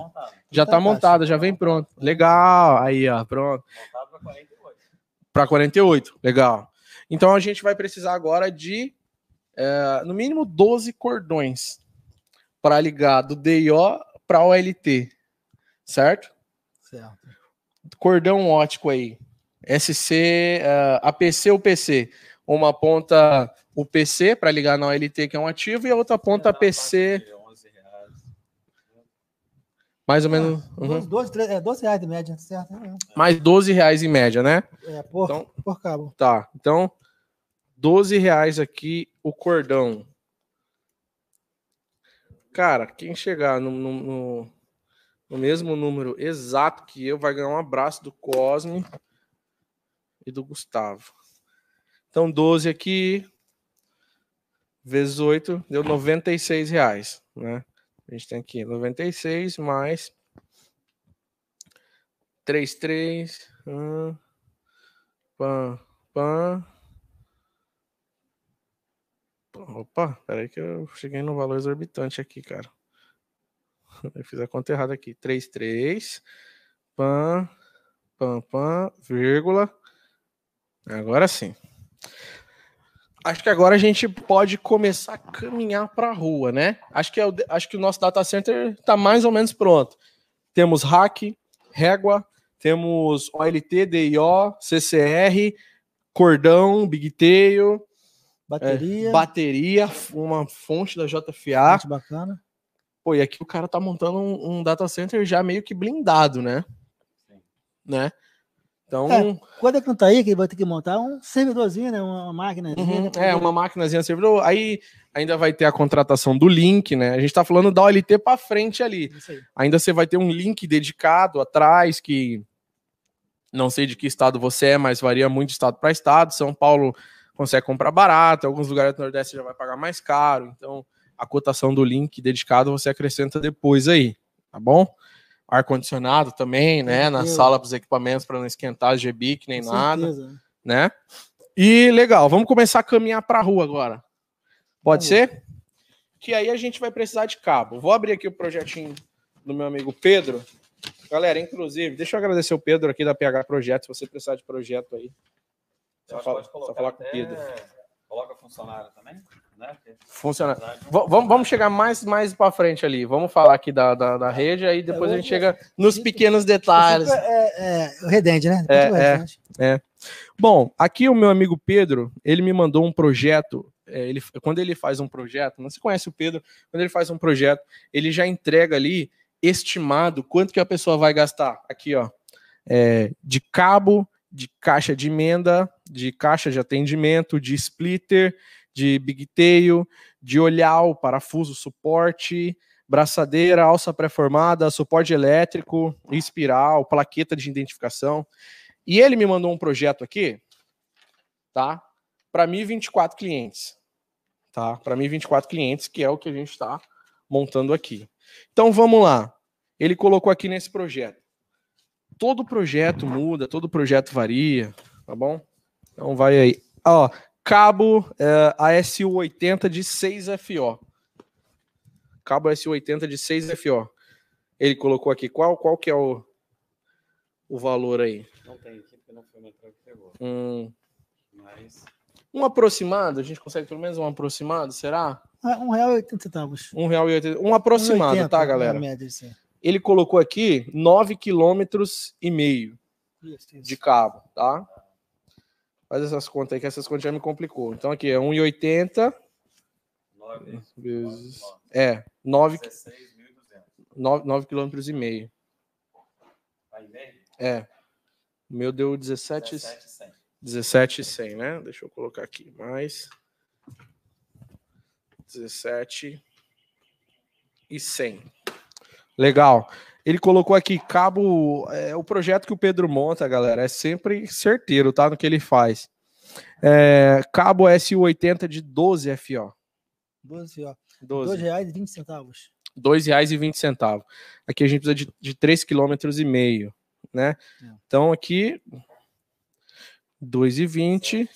Já tá tá a montada, caixa. já vem pronto. Legal. Aí, ó, pronto. Para 48, legal. Então a gente vai precisar agora de é, no mínimo 12 cordões para ligar do DIO para o OLT, certo? Certo. Cordão ótico aí. SC, eh, APC ou PC. Uma ponta UPC para ligar na OLT, que é um ativo, e a outra ponta APC, mais ou menos. uhum. 12, 12, 13, é, 12 reais de média, certo? Mais 12 reais em média, né? É, por, Então- por cabo. Tá, então 12 reais aqui o cordão. Cara, quem chegar no, no, no- no mesmo número exato que eu vai ganhar um abraço do Cosme e do Gustavo. Então 12 aqui vezes 8 deu 96 reais, né? A gente tem aqui 96 mais 3, 3, hum, pam, pam. Opa, peraí que eu cheguei no valor exorbitante aqui, cara. Eu fiz a conta errada aqui. 3, 3, pam, pam, pam, vírgula. Agora sim. Acho que agora a gente pode começar a caminhar para a rua, né? Acho que, é o, acho que o nosso data center está mais ou menos pronto. Temos hack, régua, temos OLT, DIO, CCR, cordão, Big Bateria. bateria, uma fonte da JFA. Muito bacana. Pô, e aqui o cara tá montando um, um data center já meio que blindado, né? Né? Então, É, Quando é que não tá aí, que ele vai ter que montar um servidorzinho, né? Uma máquina. uhum, é uma máquinazinha servidor. Aí ainda vai ter a contratação do link, né? A gente tá falando da OLT para frente ali. Isso aí. Ainda você vai ter um link dedicado atrás que não sei de que estado você é, mas varia muito de estado para estado. São Paulo consegue comprar barato, alguns lugares do Nordeste já vai pagar mais caro. Então, a cotação do link dedicado você acrescenta depois aí, tá bom? Ar condicionado também, né, na sala para os equipamentos para não esquentar GBIC nem Com nada, certeza. né? E legal, vamos começar a caminhar para a rua agora. Pode ser? Que aí a gente vai precisar de cabo. Vou abrir aqui o projetinho do meu amigo Pedro. Galera, inclusive, deixa eu agradecer o Pedro aqui da PH Projeto, se você precisar de projeto aí. Só, fala, só falar com o Pedro. Coloca funcionário também, né? Funcionário. Vamos, vamos chegar mais, mais para frente ali. Vamos falar aqui da, da, da rede, aí depois a gente chega nos pequenos detalhes. É, é, o Redende, né? É, é, é. Bom, aqui o meu amigo Pedro, ele me mandou um projeto. É, ele, quando ele faz um projeto, não se conhece o Pedro, quando ele faz um projeto, ele já entrega ali estimado quanto que a pessoa vai gastar. Aqui, ó, é, de cabo, de caixa de emenda, de caixa de atendimento, de splitter, de bigtail, de olhal, parafuso, suporte, braçadeira, alça pré-formada, suporte elétrico, espiral, plaqueta de identificação. E ele me mandou um projeto aqui, tá? Para mim, 24 clientes. Tá? Para mim, 24 clientes, que é o que a gente está montando aqui. Então vamos lá. Ele colocou aqui nesse projeto. Todo projeto muda, todo projeto varia, tá bom? Então vai aí. Ó, cabo é, ASU80 de 6FO. Cabo ASU80 de 6FO. Ele colocou aqui qual qual que é o, o valor aí? Não tem aqui porque não foi uma que pegou. Hum. Mas Um aproximado, a gente consegue pelo menos um aproximado, será? Ah, Um real e oitenta centavos. Um real e oitenta. Um aproximado, 1,80, tá, na galera? média, assim. Ele colocou aqui 9 quilômetros e meio de cabo, tá? Faz essas contas aí, que essas contas já me complicou. Então aqui é 1,80 9, vezes... É, 9, 16.200. 9, 9 quilômetros e meio. É. O meu deu 17, 17,100. 17,100, né? Deixa eu colocar aqui. Mais 17 e 100. Legal. Ele colocou aqui cabo. É, o projeto que o Pedro monta, galera, é sempre certeiro, tá? No que ele faz. É, cabo SU80 de 12 FO. 12, ó. 12. R$ reais e 20 centavos. R$ 2,20. Aqui a gente precisa de, de 3,5 km, né? É. Então aqui 2,20,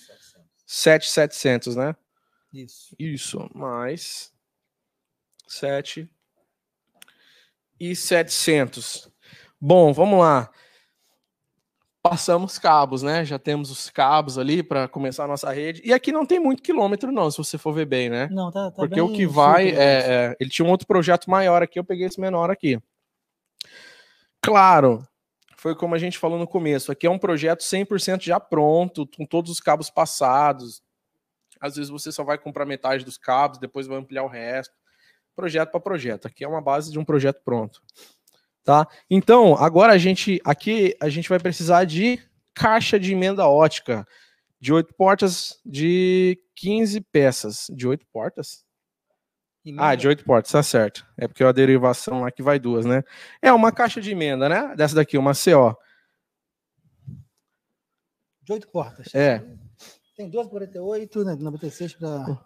7,700, né? Isso. Isso, mais 7 e 700. Bom, vamos lá. Passamos cabos, né? Já temos os cabos ali para começar a nossa rede. E aqui não tem muito quilômetro, não, se você for ver bem, né? Não, tá, tá Porque o que vai é, é- Ele tinha um outro projeto maior aqui, eu peguei esse menor aqui. Claro, foi como a gente falou no começo. Aqui é um projeto 100% já pronto, com todos os cabos passados. Às vezes você só vai comprar metade dos cabos, depois vai ampliar o resto. Projeto para projeto. Aqui é uma base de um projeto pronto. Tá? Então, agora a gente aqui a gente vai precisar de caixa de emenda ótica de 8 portas de 15 peças. De 8 portas? Emenda Ah, de 8 portas, tá certo. É porque é a derivação lá que vai duas, né? É uma caixa de emenda, né? Dessa daqui, uma CO. De oito portas. É. Tem 12,48, né? 96 para.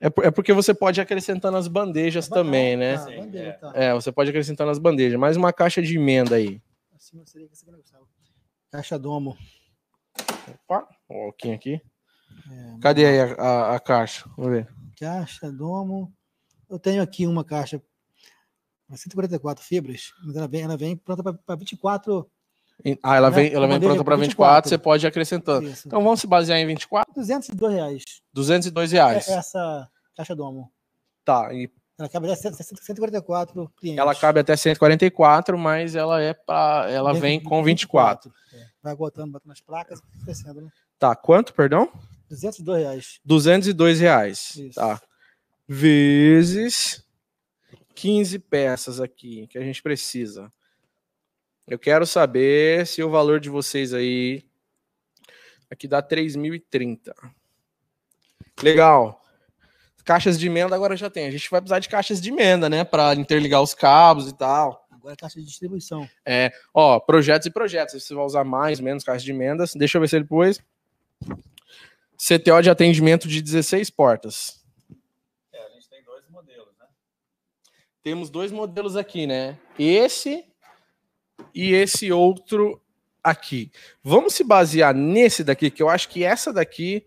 É, é porque você pode acrescentar nas bandejas também, né? Ah, bandeira, tá. É, você pode acrescentar nas bandejas. Mais uma caixa de emenda aí. Acima seria que você gostava. Caixa domo. Opa, o Kim aqui. É, Cadê aí a, a- a caixa? Vamos ver. Caixa domo. Eu tenho aqui uma caixa para 144 fibras, mas ela vem, ela vem pronta para 24. Ah, ela Né? vem, ela vem pronta para 24. 24, você pode ir acrescentando. Isso. Então vamos se basear em 24? 202 reais. 202 É, reais. essa caixa domo. Tá, e Ela cabe até 144 clientes. ela cabe até 144, mas ela é para ela vem com 24. É, Vai botando, botando as placas, crescendo, né? Tá, quanto, perdão? 202 reais. 202 reais. Isso. Tá. Vezes 15 peças aqui que a gente precisa. Eu quero saber se o valor de vocês aí aqui dá 3.030. Legal. Caixas de emenda agora já tem. A gente vai precisar de caixas de emenda, né, para interligar os cabos e tal. Agora é caixa de distribuição. Ó, projetos e projetos. Você vai usar mais, menos caixas de emendas. Deixa eu ver se ele pôs. CTO de atendimento de 16 portas. É, a gente tem dois modelos, né? Temos dois modelos aqui, né? Esse e esse outro aqui. Vamos se basear nesse daqui, que eu acho que essa daqui,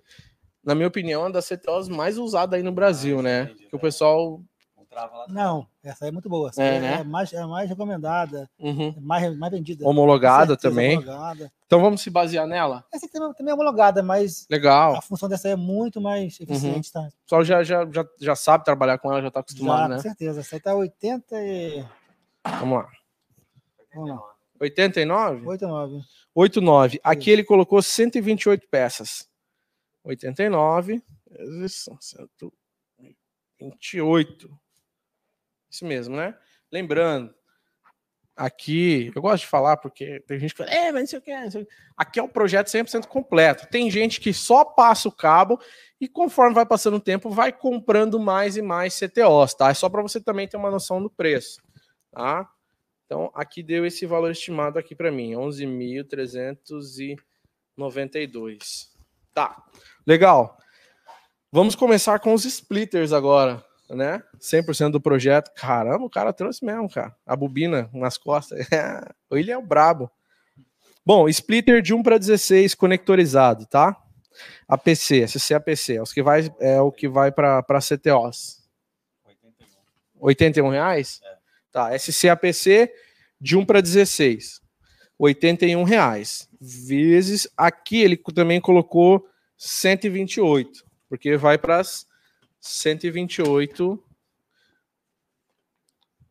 na minha opinião, é uma das CTOs mais usadas aí no Brasil, Ah, né? entendi, Que o né? pessoal trava lá. Não, essa aí é muito boa. Essa É, é, né? é mais, é mais recomendada, Uhum. é mais, mais vendida. Homologada Com certeza, também. Homologada. Então vamos se basear nela? Essa aqui também, também é homologada, mas Legal. a função dessa aí é muito mais eficiente, tá? O pessoal já, já, já, já sabe trabalhar com ela, já está Já, acostumado, com né? certeza. Essa aí tá 80 e... Vamos lá. Vamos lá. 89? 89. 89. Aqui ele colocou 128 peças. 89 vezes 128. Isso mesmo, né? Lembrando, aqui, eu gosto de falar porque tem gente que fala, é, mas não sei o que. não sei o quê." Aqui é um projeto 100% completo. Tem gente que só passa o cabo e conforme vai passando o tempo, vai comprando mais e mais CTOs, tá? É só para você também ter uma noção do preço, tá? Então, aqui deu esse valor estimado aqui para mim, 11.392. Tá, legal. Vamos começar com os splitters agora, né? 100% do projeto. Caramba, o cara trouxe mesmo, cara. A bobina nas costas. Ele é o brabo. Bom, splitter de 1 para 16 conectorizado, tá? APC, SC APC, é, os que vai, é o que vai para CTOs. 81 reais? Tá, SC APC de 1 para 16. 81 reais. Vezes aqui ele também colocou 128, porque vai para as 128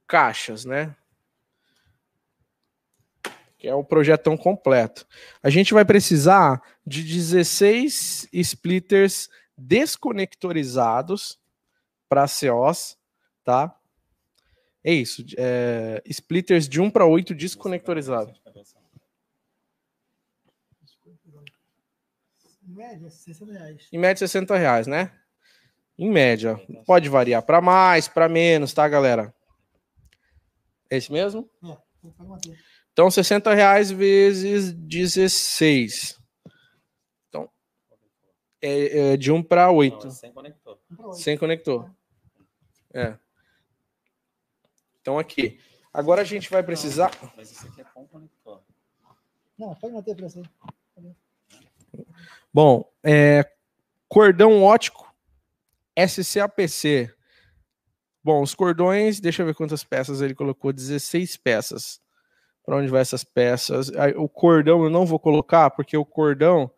caixas, né? Que é o projetão completo. A gente vai precisar de 16 splitters desconectorizados para COs, tá? É isso. é, splitters de 1 para 8 desconectorizados. Em média, 60 reais. Em média, 60 reais, né? Em média. Pode variar para mais, para menos, tá, galera? É esse mesmo? É. Então, 60 reais vezes 16. Então, é, é de 1 para 8. sem conector. Um pra oito. Sem conector. É. Então, aqui. Agora a gente vai precisar. Mas isso aqui é com conector. Não, pode manter preço aí. Bom, é, cordão ótico SCAPC. Bom, os cordões, deixa eu ver quantas peças ele colocou, 16 peças. Para onde vai essas peças? O cordão eu não vou colocar, porque o cordão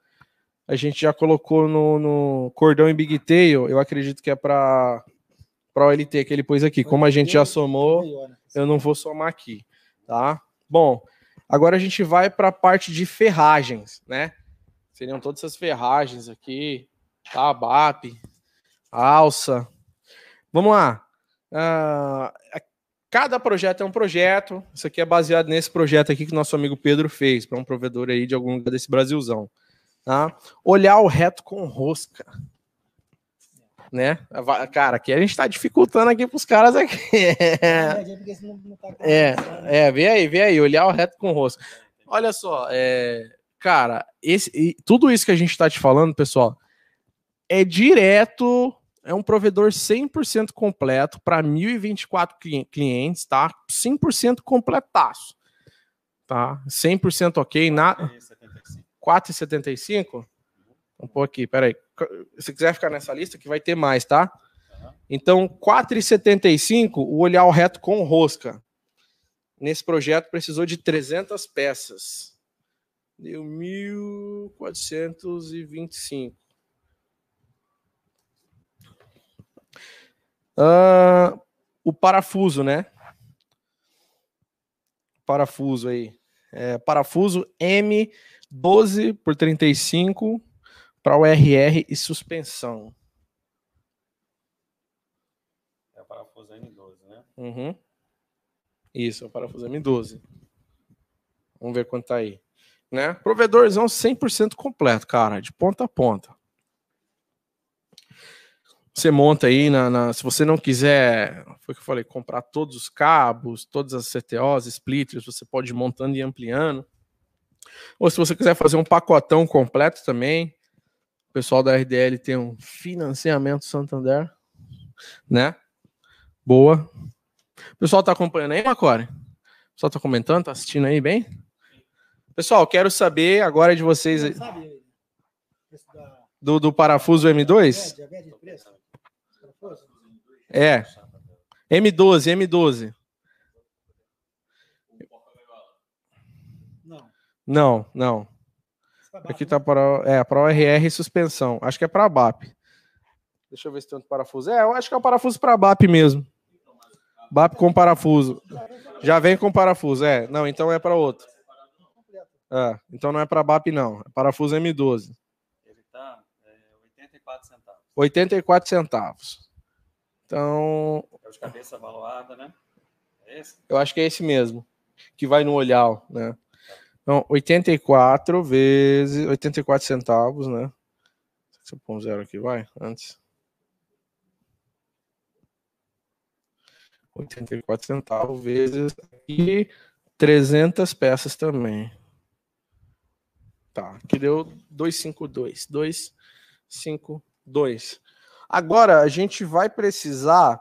a gente já colocou no, no cordão em Big Tail, eu acredito que é para para o LT que ele pôs aqui. Como a gente já somou, eu não vou somar aqui, tá? Bom, agora a gente vai para a parte de ferragens, né? Seriam todas essas ferragens aqui, tá? BAP, alça. Vamos lá. Ah, cada projeto é um projeto. Isso aqui é baseado nesse projeto aqui que nosso amigo Pedro fez para um provedor aí de algum lugar desse Brasilzão, tá? Olhar o reto com rosca. Né? Cara, aqui a gente tá dificultando aqui pros caras aqui. É, não tá É, é, vê aí, vê aí, olhar o reto com o rosto. Olha só, é, cara, esse, e tudo isso que a gente tá te falando, pessoal, é direto, é um provedor 100% completo para 1.024 cli- clientes, tá? 100% completaço, tá? 100% ok, na 4,75? Vamos pôr aqui, peraí. Se quiser ficar nessa lista, que vai ter mais, tá? Então, 4,75, o olhar reto com rosca. Nesse projeto precisou de 300 peças. Deu 1.425. Ah, o parafuso, né? Parafuso aí. É, parafuso M12 por 35 para o RR e suspensão. É o parafuso N12, né? Uhum. Isso, é o parafuso M12. Vamos ver quanto tá aí. Né? Provedorzão 100% completo, cara, de ponta a ponta. Você monta aí, na, na- se você não quiser, foi o que eu falei, comprar todos os cabos, todas as CTOs, splitters, você pode ir montando e ampliando. Ou se você quiser fazer um pacotão completo também, pessoal da RDL tem um financiamento Santander, né? Boa. O pessoal tá acompanhando aí, Macore? O pessoal tá comentando, tá assistindo aí bem? Pessoal, quero saber agora de vocês do, do parafuso M2. média, média de preço? Parafuso? É. M12, M12. Não. Não, não. Aqui tá para, é, para ORR suspensão. Acho que é para BAP. Deixa eu ver se tem outro parafuso. É, eu acho que é o parafuso para BAP mesmo. BAP com parafuso. Já vem com parafuso, é. Não, então é para outro. É, então não é para BAP, não. É parafuso M12. Ele tá é, 84 centavos. 84 centavos. Então, É o de cabeça valuada, né? É esse? eu acho que é esse mesmo. Que vai no olhar, né? Então, 84 vezes 84 centavos, né? Deixa eu pôr um zero aqui, vai, antes. 84 centavos vezes e 300 peças também. Tá, que deu 252. 252. Agora a gente vai precisar.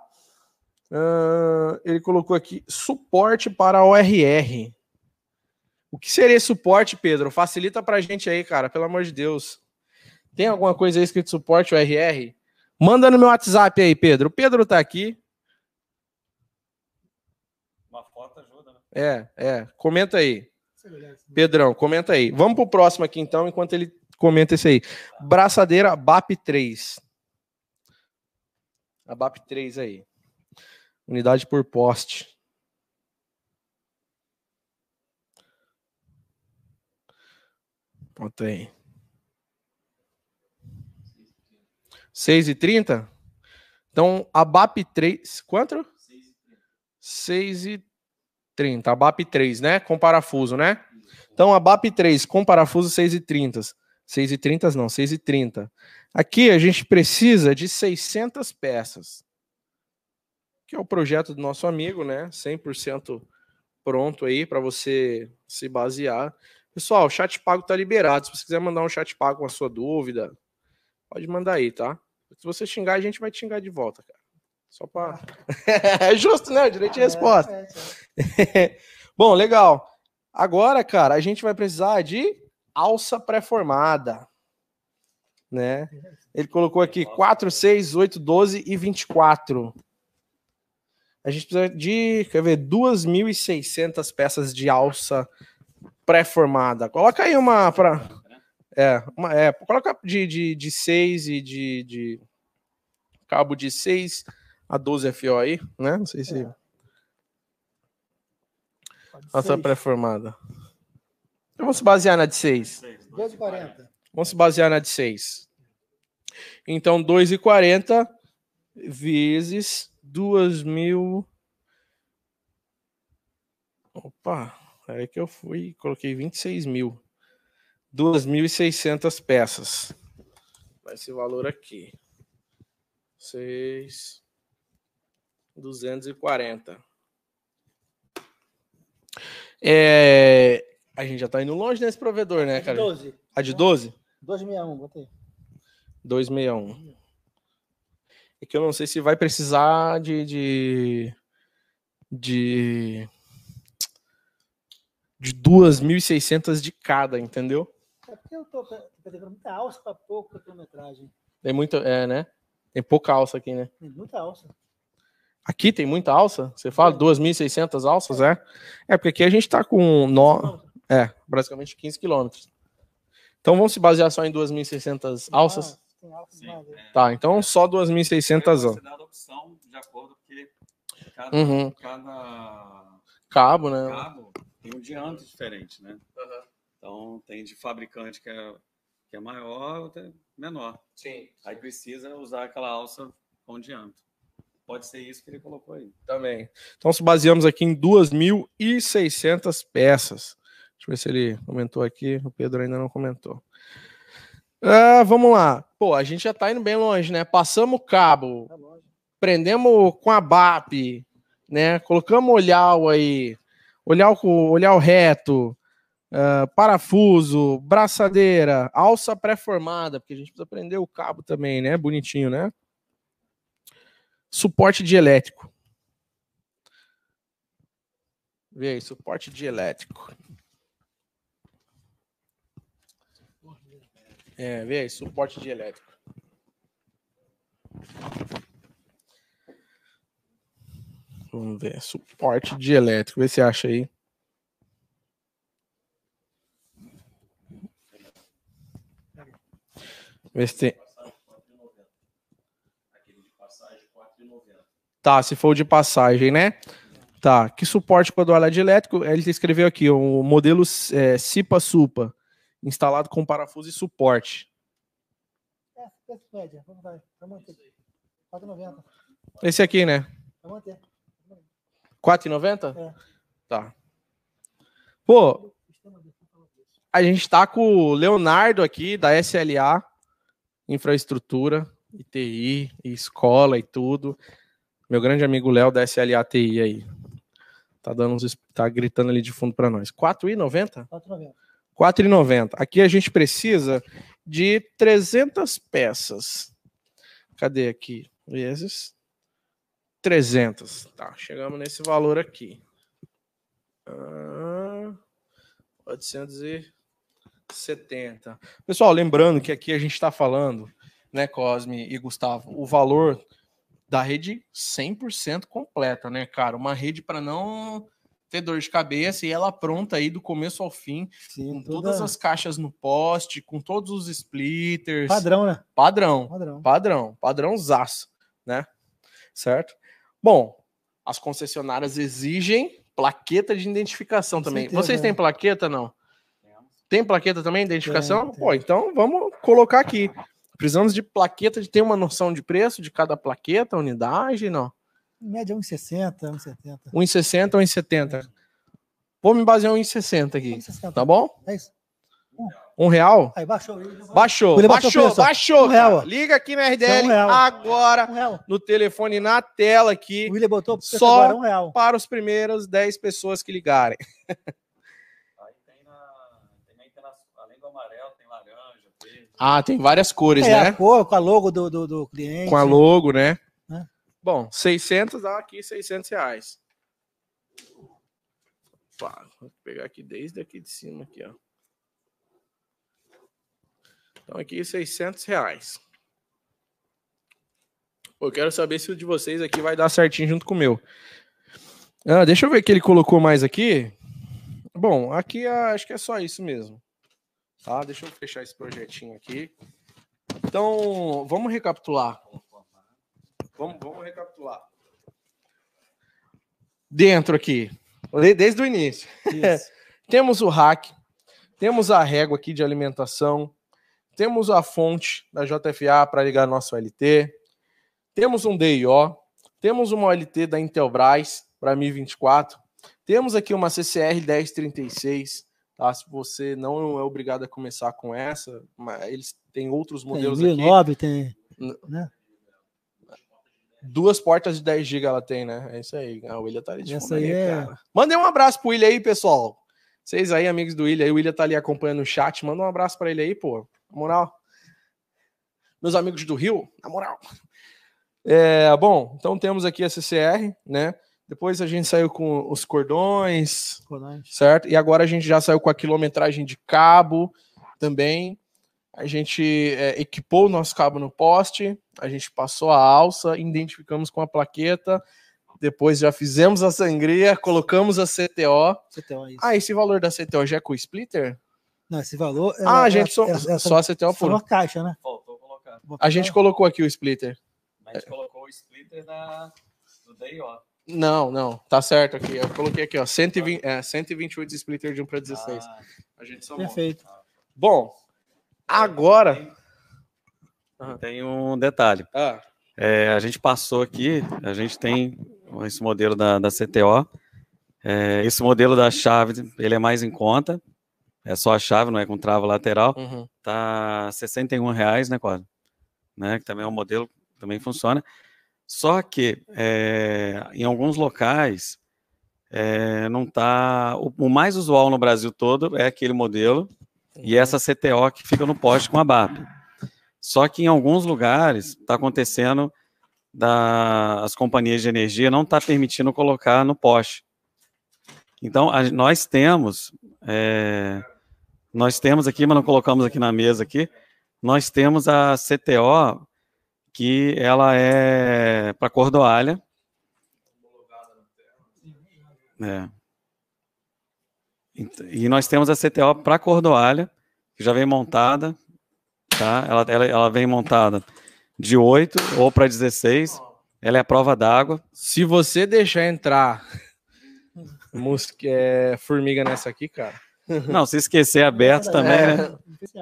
ah, ele colocou aqui suporte para ORR. O que seria suporte, Pedro? Facilita pra gente aí, cara, pelo amor de Deus. Tem alguma coisa aí escrito suporte ORR? Manda no meu WhatsApp aí, Pedro. O Pedro tá aqui. Uma foto ajuda, né? É, é. Comenta aí. Pedrão, comenta aí. Vamos pro próximo aqui então, enquanto ele comenta esse aí. Braçadeira BAP 3. A BAP 3 aí. Unidade por poste. Bota aí. 6 e 30? Então, a BAP 3. Quanto? 6 e 30. A BAP 3, né? Com parafuso, né? Então, a BAP 3 com parafuso 6 e 30. 6 e 30 não, 6 e 30. Aqui a gente precisa de 600 peças. Que é o projeto do nosso amigo, né? 100% pronto aí para você se basear. Pessoal, o chat pago tá liberado. Se você quiser mandar um chat pago com a sua dúvida, pode mandar aí, tá? Se você xingar, a gente vai te xingar de volta, cara. Só para É justo, né? O direito de resposta. Bom, legal. Agora, cara, a gente vai precisar de alça pré-formada. Né? Ele colocou aqui 4, 6, 8, 12 e 24. A gente precisa de, quer ver, 2.600 peças de alça pré-formada. Coloca aí uma para é, uma, é, coloca de, de, de 6 e de, de cabo de 6 a 12 FO aí, né? Não sei se É. alça pré-formada. Vamos se basear na de 6. 2,40. Vamos se basear na de 6. Então, 2,40 vezes 2 mil. Opa, é que eu fui e coloquei 26 mil. 2.600 peças. Vai esse valor aqui. 6. 240. É, a gente já tá indo longe nesse provedor, né, cara? 12. A de 12? 261, botei. 261. É que eu não sei se vai precisar de. de. de, de 2.600 de cada, entendeu? É porque eu tô pegando muita alça para pouca quilometragem. Tem muita. É, né? Tem pouca alça aqui, né? Tem muita alça. Aqui tem muita alça? Você fala 2.600 alças, é? É, porque aqui a gente tá com. No... É, basicamente 15 quilômetros. Então vamos se basear só em 2.600 alças? Ah, tem alça demais. aí. Tá, então só 2.600 alças. Você dá a opção de acordo que cada, Uhum. cada Cabo, né? cabo tem um diâmetro diferente, né? Então tem de fabricante que é, que é maior, outro é menor. Sim. Aí precisa usar aquela alça com diâmetro. Pode ser isso que ele colocou aí. Também. Então, se baseamos aqui em 2.600 peças. Deixa eu ver se ele comentou aqui. O Pedro ainda não comentou. Ah, vamos lá. Pô, a gente já tá indo bem longe, né? Passamos o cabo, Tá longe. prendemos com a BAP, né? Colocamos olhar aí, olhar com olhar reto, ah, parafuso, braçadeira, alça pré-formada, porque a gente precisa prender o cabo também, né? Bonitinho, né? Suporte de elétrico. Vê aí, suporte de elétrico. É, vê aí, suporte de elétrico. Vamos ver. Suporte de elétrico. Vê se acha aí. Vê se tem. Tá, se for o de passagem, né? Tá. Que suporte para do LED elétrico? Ele escreveu aqui, o modelo é, Cipa Supa, instalado com parafuso e suporte. É, média. Vamos. Vamos manter. 4,90. Esse aqui, né? Vamos manter. 4,90? É. Tá. Pô, a gente tá com o Leonardo aqui, da SLA, Infraestrutura, ITI, e escola e tudo. Meu grande amigo Léo da SLA TI aí. Tá, dando uns, tá gritando ali de fundo para nós. 4,90? 4,90. 4,90. Aqui a gente precisa de 300 peças. Cadê aqui? Vezes 300. Tá, chegamos nesse valor aqui. Ah, 870. Pessoal, lembrando que aqui a gente está falando, né, Cosme e Gustavo, o valor da rede 100% completa, né, cara? Uma rede para não ter dor de cabeça e ela pronta aí do começo ao fim, Sim, com toda- todas as caixas no poste, com todos os splitters. Padrão, né? Padrão. Padrão. Padrão, padrãozaço, né? Certo? Bom, as concessionárias exigem plaqueta de identificação Com também. certeza, Vocês têm plaqueta, não? Tem plaqueta também, identificação? Tem, Pô, tem. então vamos colocar aqui. Precisamos de plaqueta, de ter uma noção de preço de cada plaqueta, unidade, não? Em média, 1,60, 1,70. 1,60 ou 1,70? Vou me basear em 1,60 aqui, 1,60. tá bom? É isso. Um real? Aí, baixou. Baixou, baixou baixou, baixou. Um real. Liga aqui na RDL Um real. agora, Um no telefone na tela aqui. O William botou Só- agora um real. para os primeiros 10 pessoas que ligarem. Aí tem, na, tem, na, além do amarelo, tem laranja, verde. Ah, tem várias cores, É, a né? cor, com a logo do, do, do cliente. Com a logo, né? Né? Bom, 600 dá aqui 600 reais. Opa, vou pegar aqui desde aqui de cima aqui, ó. Então aqui 600 reais. Eu quero saber se o de vocês aqui vai dar certinho junto com o meu. Ah, deixa eu ver o que ele colocou mais aqui. Bom, aqui ah, acho que é só isso mesmo. Tá? Deixa eu fechar esse projetinho aqui. Então, vamos recapitular. Vamos, vamos recapitular. Dentro aqui, desde o início. Temos o rack, temos a régua aqui de alimentação, temos a fonte da JFA para ligar nosso LT, temos um DIO, temos uma OLT da Intelbras para 1024, temos aqui uma CCR 1036, tá? Se você não é obrigado a começar com essa, mas eles têm outros Tem modelos aqui. 1009, tem. Duas portas de 10 GB ela tem, né? É isso aí. Ah, o William tá ali de Essa aí é- cara. Mandem um abraço pro William aí, pessoal. Vocês aí, amigos do William, aí, o William tá ali acompanhando o chat. Manda um abraço pra ele aí, pô. Na moral. Meus amigos do Rio, na moral. É, bom, então temos aqui a CCR, né? Depois a gente saiu com os cordões, Cordões. certo? E agora a gente já saiu com a quilometragem de cabo também. A gente é, equipou o nosso cabo no poste, a gente passou a alça, identificamos com a plaqueta, depois já fizemos a sangria, colocamos a CTO. CTO, isso. Ah, esse valor da CTO já é com o splitter? Não, esse valor. ah, a ela- gente só, ela- ela- só a CTO só puro. uma caixa, né? Faltou colocar. A gente colocou aqui o splitter. A gente colocou o splitter da, do DIO. Não, não, tá certo aqui. Eu coloquei aqui, ó, 120, é, 128 splitter de 1 para 16. Ah, a gente somou. Perfeito. Bom, agora. tem um detalhe. Ah, É, a gente passou aqui, a gente tem esse modelo da, da CTO. É, esse modelo da chave, ele é mais em conta. É só a chave, não é com trava lateral. uhum. Tá 61 reais, né, quase? Né, que também é um modelo que também funciona. Só que é, em alguns locais é, não tá. O, o mais usual no Brasil todo é aquele modelo e essa CTO que fica no poste com a BAP. Só que em alguns lugares está acontecendo da, as companhias de energia não está permitindo colocar no poste. Então a- nós temos é, nós temos aqui, mas não colocamos aqui na mesa aqui. Nós temos a CTO que ela é para cordoalha, É. E nós temos a CTO para Cordoalha, que já vem montada, tá? Ela, ela, ela vem montada de 8 ou para 16. Ela é a prova d'água. Se você deixar entrar é, formiga nessa aqui, cara. Não, se esquecer aberto também, É. né?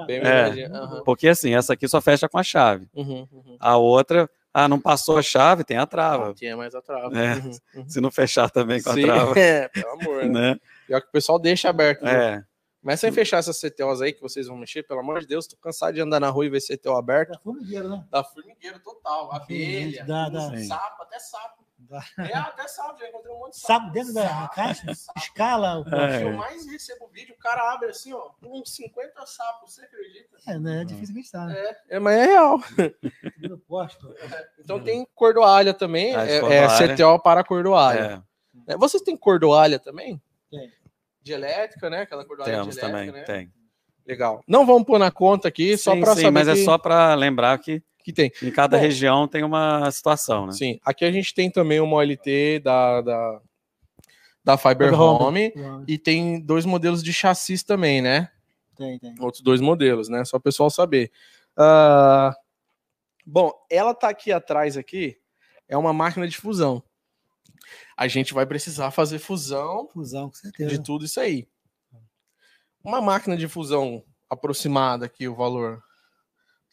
Bem É. Aham. Porque assim, essa aqui só fecha com a chave. Uhum, uhum. A outra, ah, não passou a chave, tem a trava. Tinha mais a trava. É. Uhum, uhum. Se não fechar também com a Sim, trava, é, pelo amor, né? né? Pior que o pessoal deixa aberto. É. Começa a fechar essas CTOs aí que vocês vão mexer, pelo amor de Deus, tô cansado de andar na rua e ver CTO aberta. É formigueiro, né? Dá formigueiro total, abelha, Dá, dá. Sim. sapo, até sapo. Dá. É, até sapo, já encontrei um monte de Sapo dentro da caixa? sapo. Escala o É. Eu mais recebo vídeo, o cara abre assim, ó, uns 50 sapos, você acredita? É, né? É difícil acreditar, né? É, é mas é real. Posto. Então tem cordoalha também, Ah, é, é. CTO para cordoalha. é. É, Vocês têm cordoalha também? Tem. De elétrica, né? Aquela cordoalha Temos de também, elétrica, né? tem. Legal. Não vamos pôr na conta aqui, só Sim, para sim, saber mas é que, só para lembrar que que tem. em cada Bom. região tem uma situação, né? Sim, aqui a gente tem também uma OLT da, da, da Fiber Home Home. e tem dois modelos de chassis também, né? Tem, tem. Outros dois modelos, né? Só o pessoal saber. Ah, bom, ela tá aqui atrás aqui, é uma máquina de fusão. A gente vai precisar fazer fusão Fusão, com certeza. de tudo isso aí. Uma máquina de fusão aproximada aqui, o valor.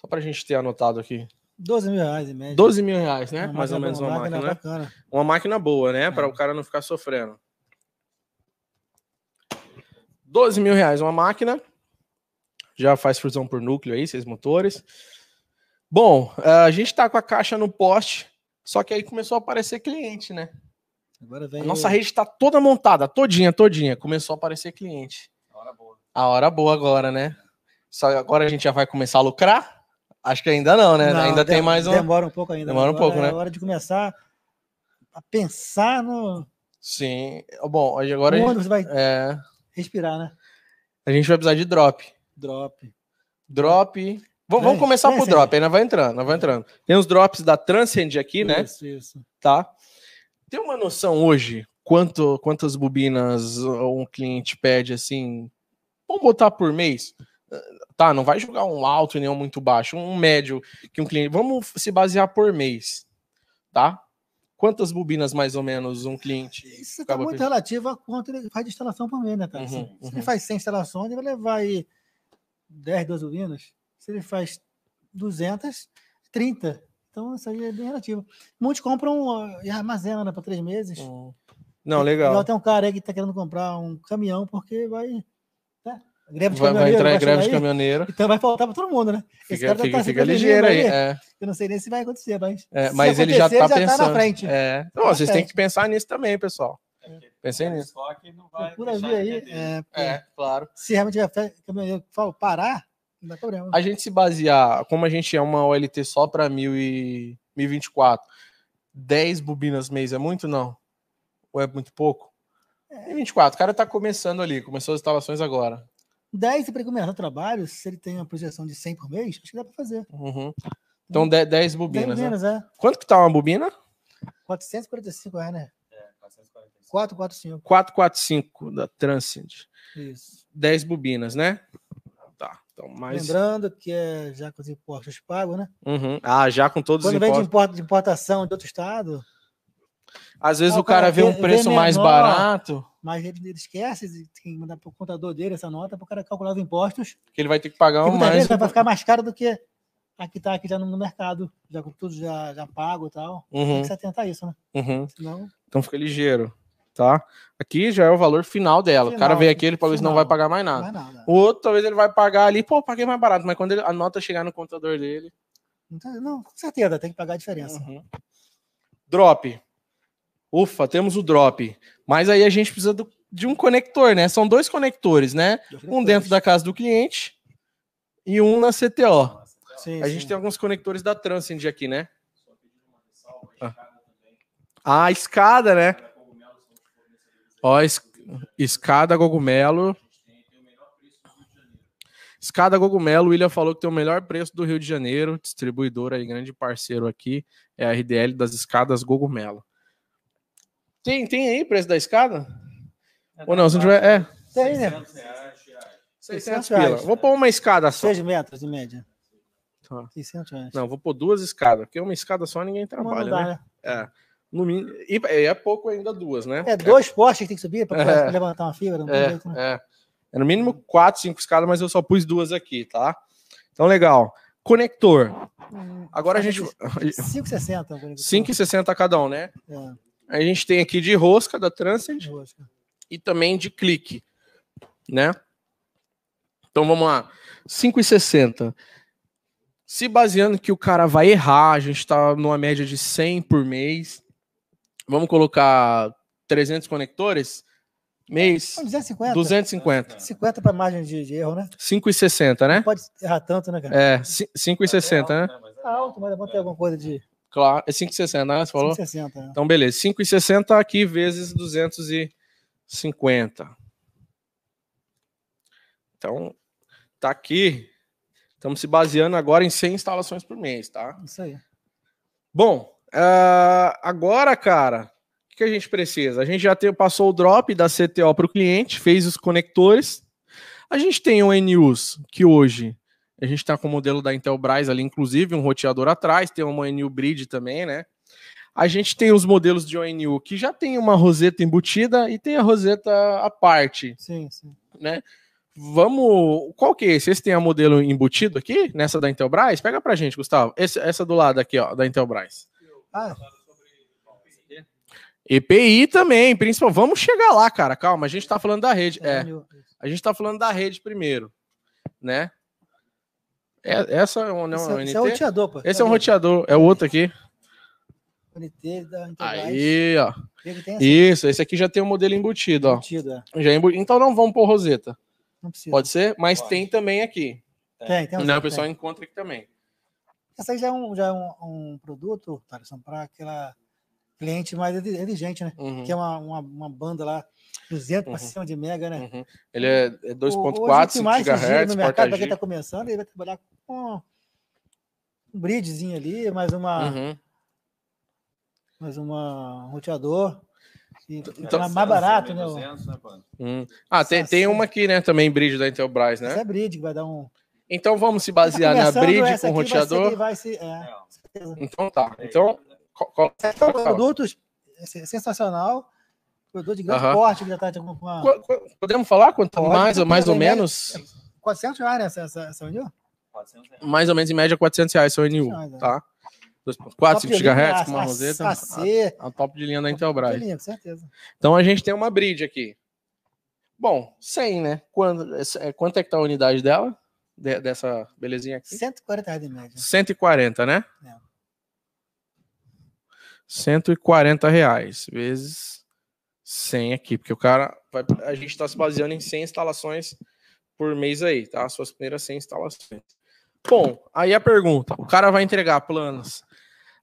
Só para a gente ter anotado aqui. 12 mil reais em média. 12 mil reais, né? Uma Mais ou máquina- menos uma máquina, né? bacana. Uma máquina boa, né? Para É. o cara não ficar sofrendo. 12 mil reais uma máquina. Já faz fusão por núcleo aí, seis motores. Bom, a gente tá com a caixa no poste, só que aí começou a aparecer cliente, né? Agora vem A nossa rede tá toda montada, todinha, todinha. Começou a aparecer cliente. A hora boa agora, né? Só agora a gente já vai começar a lucrar? Acho que ainda não, né? Não, ainda tem mais um. Demora um pouco ainda. Demora um pouco, né? É hora de começar a pensar no Sim. Bom, hoje agora a onde gente, você vai é, respirar, né? a gente vai precisar de drop. Drop. Drop. Vamos, começar por drop, ainda vai entrando, ainda vai entrando. Tem os drops da Transcend aqui, né? Isso, isso. Tá? Tem uma noção hoje quanto, quantas bobinas um cliente pede assim? Vamos botar por mês? Tá, não vai jogar um alto e nem um muito baixo, um médio que um cliente. Vamos se basear por mês, tá? Quantas bobinas mais ou menos um cliente Isso está acaba muito pedindo? relativo a quanto ele faz de instalação por mês, né, cara? Uhum, Se- Se uhum. ele faz 100 instalações, ele vai levar aí 10, 12 bobinas. Se ele faz 200, 30. Então, isso aí é bem relativo. Muitos compram ó, e armazenam né, para três meses. Hum. Não, legal. tem um cara aí que está querendo comprar um caminhão porque vai. Né? Greve de Vai, vai entrar em greve de caminhoneiro. Então vai faltar para todo mundo, né? Esse Fica, cara já fica, tá fica ligeiro aí. É. Eu não sei nem se vai acontecer, mas. É, se mas ele já tá ele pensando. na frente. É. Não, Tá na vocês têm que pensar nisso também, pessoal. Pensem nisso. Procura ver aí. É, É, claro. Se realmente tiver caminhoneiro fala parar, não dá problema. A gente se basear, como a gente é uma OLT só para 1024, 10 bobinas mês é muito, não? Ou é muito pouco? É. 24, o cara tá começando ali, começou as instalações agora. 10 para começar o trabalho, se ele tem uma projeção de 100 por mês, acho que dá para fazer. Uhum. Então 10, 10 10 bobinas, né? bobinas, é. Quanto que tá uma bobina? 445 reais, né? 445. 445 da Transcend. Isso. 10 bobinas, né? Tá. Então, mais. Lembrando que é já com os impostos pagos, né? Uhum. Ah, já com todos Quando os vem de, impostos. import- de importação de outro estado, Às vezes Ah, o cara vê um vê- preço mais menor. barato, mas ele, ele esquece, ele tem que mandar para o contador dele essa nota para o cara calcular os impostos. que ele vai ter que pagar um mais. vezes vai ficar mais caro do que a que está aqui já no, mercado, já com tudo já, já pago e tal. Tem Uhum, que se atentar a isso, né? uhum. Senão, Então fica ligeiro, tá? Aqui já é o valor final dela. o cara Final, vê aqui, ele talvez não vai final. pagar mais nada. é nada. O outro, talvez ele vai pagar ali, pô, paguei mais barato, mas quando ele- a nota chegar no contador dele. Não, tem- não, com certeza, tem que pagar a diferença. Uhum. Drop. Ufa, temos o drop. Mas aí a gente precisa do- de um conector, né? São dois conectores, né? Um dentro da casa do cliente e um na CTO. Sim, A gente sim. tem alguns conectores da Transcend aqui, né? Ah. Ah, a escada, né? Ó, es- escada Gogumelo. Escada Gogumelo, o William falou que tem o melhor preço do Rio de Janeiro, distribuidor aí, grande parceiro aqui, é a RDL das escadas Gogumelo. Tem, tem aí preço da escada? Ou não, se não tiver. É. Tem, né? 600 reais. pila. Vou pôr uma escada só. 6 metros em média. Tá. 600 reais. Não, vou pôr duas escadas, porque uma escada só ninguém trabalha, não dá, né? né? É. No mínimo. E é pouco ainda duas, né? É dois postes que tem que subir para É. levantar uma fibra. É, jeito, né? é. É no mínimo quatro, cinco escadas, mas eu só pus duas aqui, tá? Então, legal. Conector. Hum, Agora a gente. 5,60. por exemplo. 5,60 cada um, né? É, A gente tem aqui de rosca da Transcend rosca. e também de clique, né? Então vamos lá. 5,60. Se baseando que o cara vai errar, a gente tá numa média de 100 por mês. Vamos colocar 300 conectores mês, São 250. 250. 50 para margem de, de erro, né? 5,60, né? Não pode errar tanto, né, cara? É, ci- 5,60, né? Tá alto, mas é bom ter alguma coisa de Claro, é 5,60, né? Você falou? 560. né? Então, beleza. 5,60 aqui vezes 250. Então, tá aqui. Estamos se baseando agora em 100 instalações por mês, tá? Isso aí. Bom, ah, agora, cara, o que a gente precisa? A gente já tem, passou o drop da CTO para o cliente, fez os conectores. A gente tem o NUs, que hoje a gente está com o modelo da Intelbras ali, inclusive, um roteador atrás, tem uma ONU Bridge também, né? A gente tem os modelos de ONU que já tem uma roseta embutida e tem a roseta à parte, Sim, sim. né? Vamos. Qual que é esse? Esse tem a modelo embutido aqui, nessa da Intelbras? Pega pra gente, Gustavo. Esse- essa do lado aqui, ó, da Intelbras. Ah, EPI também, principal. Vamos chegar lá, cara. Calma, a gente tá falando da rede. É, a gente tá falando da rede primeiro, né? É- essa é um, não, Esse, é um é- esse é o roteador, pô. Esse é um roteador, é o outro aqui. NT da. Aí, ó. Tem Isso, esse aqui já tem o modelo embutido, ó. embutido, é. Já é embu- Então não vamos pôr roseta. Não precisa. Pode ser? Mas Pode. tem também aqui. Tem, tem. Né? O tem. pessoal encontra aqui também. Essa aí já é um, já é um, um produto, Thaleson, para aquela cliente mais exigente, né? Uhum, Que é uma, uma, uma banda lá, 200 para Uhum. cima de mega, né? uhum. Ele é, é O- 2.4, hoje, o que 5 mais se gira GHz, mercado, para quem está começando, ele vai trabalhar com um bridgezinho ali, mais uma, Uhum. mais uma um roteador. E Então- mais mais barato, né? o- Hum. Ah, tem, Essa tem uma aqui, né? Também bridge da Intelbras, Essa né? é bridge que vai dar um. Então vamos se Tá basear na começando, bridge essa com aqui vai ser roteador. Vai ser, é, certeza. Então tá. Então, co- co- Esse é um produto é sensacional. Produto de grande Aham. porte que já está qu- qu- podemos falar quanto Pode, mais, pode, mais ou menos? 400 reais, né? Essa, essa, essa união? Mais ou menos em média 400 reais seu NU, reais, é. tá? 2.4, 5 Top de linha, GHz a- com uma a- roseta. AC, A, a top de linha da Intelbras. linha, com certeza. Então a gente tem uma bridge aqui. Bom, 100, né? Quando, é, quanto é que tá a unidade dela? De- dessa belezinha aqui? 140 reais de média. 140, né? É. 140 reais vezes 100 aqui, porque o cara vai, a gente está se baseando em 100 instalações por mês aí, tá? As suas primeiras 100 instalações. Bom, aí a pergunta, o cara vai entregar planos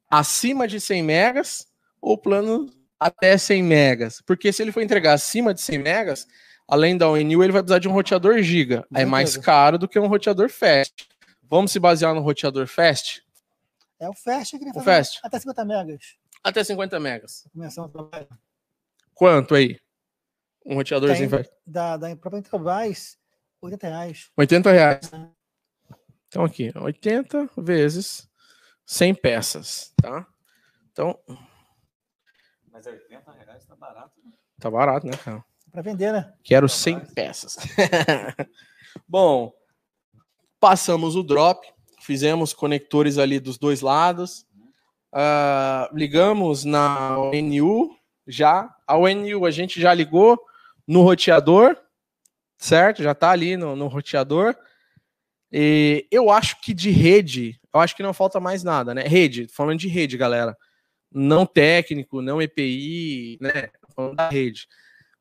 acima de 100 megas ou plano até 100 megas? Porque se ele for entregar acima de 100 megas, além da ONU, ele vai precisar de um roteador giga. É mais caro do que um roteador fast. Vamos se basear no roteador fast? É o Fast que ele O Fast. até 50 megas. Até 50 megas. Começando o trabalho. Quanto aí? Um roteadorzinho Tem. vai. Da, da própria Intelbras, 80 reais. 80 reais. Então aqui, 80 vezes 100 peças, tá? Então, Mas 80 reais tá barato. tá barato, né, cara? Para vender, né? Quero 100 peças. Bom, passamos o drop, fizemos conectores ali dos dois lados, ah, ligamos na ONU já. A ONU a gente já ligou no roteador, certo? Já tá ali no, no roteador. E eu acho que de rede, eu acho que não falta mais nada, né? Rede, falando de rede, galera. Não técnico, não EPI, né? Falando da rede.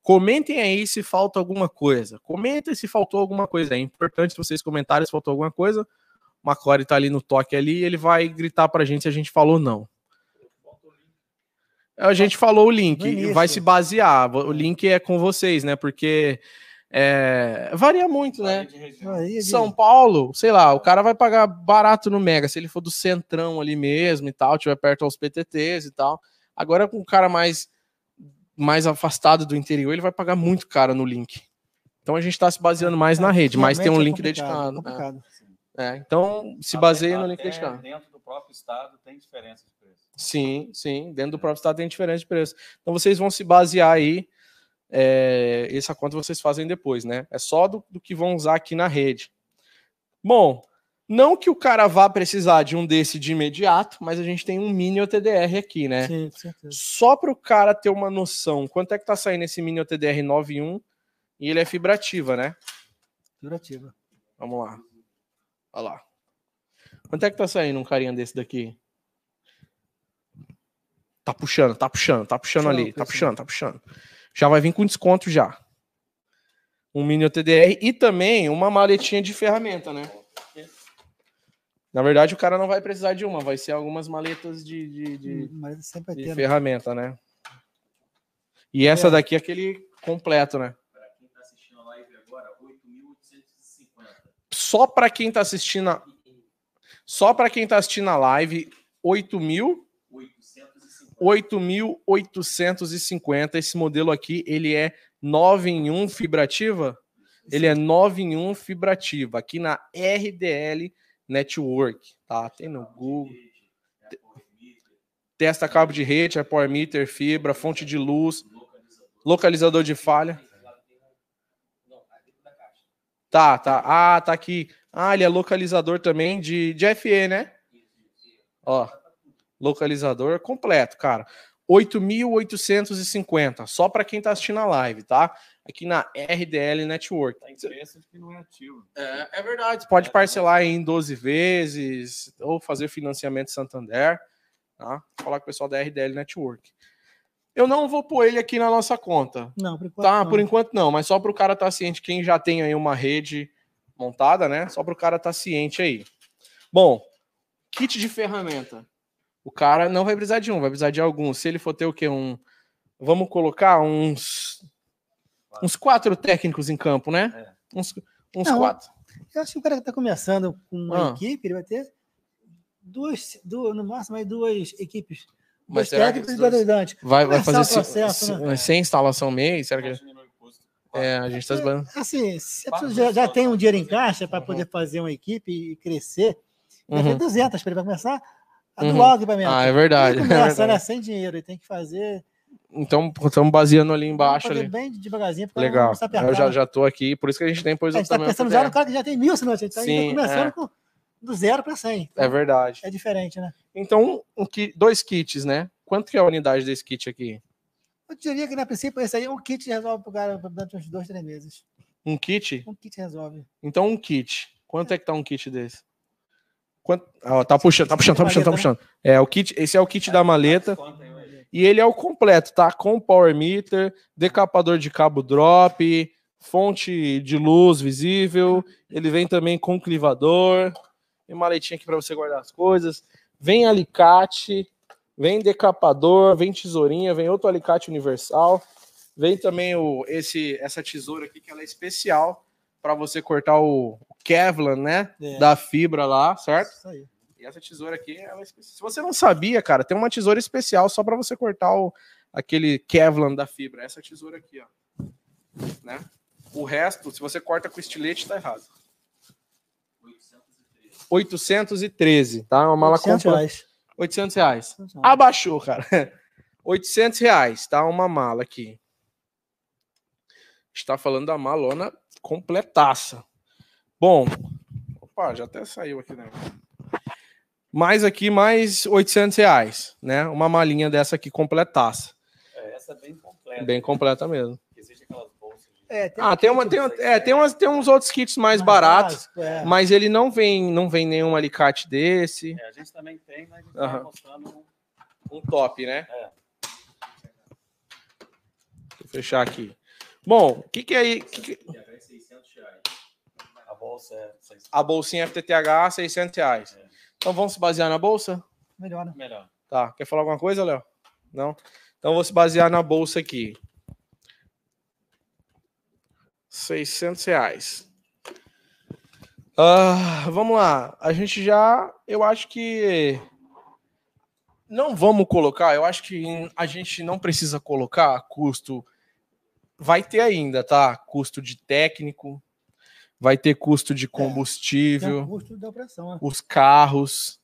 Comentem aí se falta alguma coisa. Comentem se faltou alguma coisa. É importante vocês comentarem se faltou alguma coisa. O Macore tá ali no toque ali ele vai gritar pra gente se a gente falou não. A gente falou o link, vai se basear. O link é com vocês, né? Porque é, varia muito, né? São Paulo, sei lá, o cara vai pagar barato no Mega, se ele for do centrão ali mesmo e tal, tiver perto aos PTTs e tal. Agora com um cara mais mais afastado do interior, ele vai pagar muito caro no link. Então a gente está se baseando mais na rede, mas tem um é link complicado, dedicado. complicado. É. É, então se baseia no link dedicado. Dentro do próprio estado tem diferença. Sim, sim. Dentro do próprio estado tem diferença de preço. Então vocês vão se basear aí. é, essa conta vocês fazem depois, né? É só do, do que vão usar aqui na rede. Bom, não que o cara vá precisar de um desse de imediato, mas a gente tem um mini OTDR aqui, né? Sim, certeza. Só para o cara ter uma noção, quanto é que tá saindo esse mini OTDR 9.1 e ele é fibrativa, né? Durativa. Vamos lá. Olha lá. Quanto é que tá saindo um carinha desse daqui? Tá puxando, tá puxando, tá puxando ali, tá puxando. tá puxando. Já vai vir com desconto já. Um mini OTDR e também uma maletinha de ferramenta, né? Na verdade, o cara não vai precisar de uma, vai ser algumas maletas de, de, de- Mas sempre vai de ter. né? ferramenta, né? E essa É. daqui é aquele completo, né? Para quem está assistindo a live agora, 8.850. Só para quem tá assistindo a... só para quem tá assistindo a live, 8 mil 850. 8.850. Esse modelo aqui, ele é 9 em 1 fibrativa. Ele é 9 em 1 fibrativa. Aqui na RDL Network, tá? Tem no Google. Testa cabo de rede, é Power Meter, fibra, fonte de luz, localizador de falha. Tá, tá. Ah, tá aqui. Ah, ele é localizador também de, de FE, né? Ó, localizador completo, cara. 8.850, só para quem tá assistindo a live, tá? Aqui na RDL Network. Tá em preço que não é ativo. É, é verdade. Você pode parcelar em 12 vezes ou fazer financiamento Santander. Tá? Vou falar com o pessoal da RDL Network. Eu não vou pôr ele aqui na nossa conta. Não, por enquanto. Tá, não. por enquanto não, mas só para o cara estar ciente, quem já tem aí uma rede montada, né? Só para o cara estar ciente aí. Bom, kit de ferramenta. O cara não vai precisar de um, vai precisar de alguns. Se ele for ter o quê? Um. Vamos colocar uns. Uns quatro técnicos em campo, né? É. Uns, uns Não, quatro. Eu acho que o cara que está começando com uma Ah. equipe, ele vai ter duas, duas no máximo, aí duas equipes. Mas Dois será que técnicos e. Vai, vai fazer processo, sem, né? sem instalação mês? Será que. É, a gente tá esban- Assim, se pessoa já, já tem um dinheiro em caixa para Uhum. poder fazer uma equipe e crescer, vai ter Uhum. 200 para ele começar a Uhum. doar o equipamento. Ah, é verdade. Ele é começa, verdade. né, sem dinheiro, ele tem que fazer Então, estamos baseando ali embaixo ali. bem devagarzinho, Legal. Eu já, né? já tô aqui, por isso que a gente tem pôs A o gente pensando do já no cara que já tem mil assinantes, a gente está Sim, começando é. com, do zero para 100. É verdade. É diferente, né? Então, um dois kits, né? Quanto que é a unidade desse kit aqui? Eu diria que, na princípio, esse aí, um kit resolve para o cara durante uns dois, três meses. Um kit? Um kit resolve. Então, um kit. Quanto é que tá um kit desse? Quanto... Ah, tá puxando, tá puxando, tá puxando, tá puxando. É, o kit, esse é o kit da maleta. E ele é o completo, tá? Com power meter, decapador de cabo drop, fonte de luz visível. Ele vem também com clivador. Tem maletinha aqui para você guardar as coisas. Vem alicate, vem decapador, vem tesourinha, vem outro alicate universal. Vem também o, esse, essa tesoura aqui que ela é especial para você cortar o, o Kevlar, né? É. Da fibra lá, certo? Isso aí. E essa tesoura aqui, ela é especial. Se você não sabia, cara, tem uma tesoura especial só para você cortar o, aquele Kevlar da fibra. Essa tesoura aqui, ó. Né? O resto, se você corta com estilete, tá errado. 813, tá? Uma mala 800 completa. reais. 800 reais. 800 reais. Abaixou, cara. 800 reais, tá? Uma mala aqui. Está falando da malona completaça. Bom, opa, já até saiu aqui, né? Mais aqui, mais 800 reais, né? Uma malinha dessa aqui completaça. É, essa é bem completa. Bem completa mesmo. Existe aquelas bolsas. de- É, Ah, tem, uma, tem, é, tem, umas, tem uns outros kits mais baratos, básico, é. mas ele não vem, não vem nenhum alicate desse. É, a gente também tem, mas a gente Aham. tá mostrando um- Um top, né? É. Deixa eu fechar aqui. Bom, o que, que é aí? que que- a bolsa. É, A bolsinha FTTH, 600 reais. Então vamos se basear na bolsa? Melhor, né? melhor. Tá. Quer falar alguma coisa, Léo? Não? Então vou se basear na bolsa aqui. 600 reais. Ah, vamos lá. A gente já. Eu acho que. não vamos colocar, eu acho que a gente não precisa colocar custo. Vai ter ainda, tá? Custo de técnico, vai ter custo de É, Tem combustível, o custo da operação. né? os carros.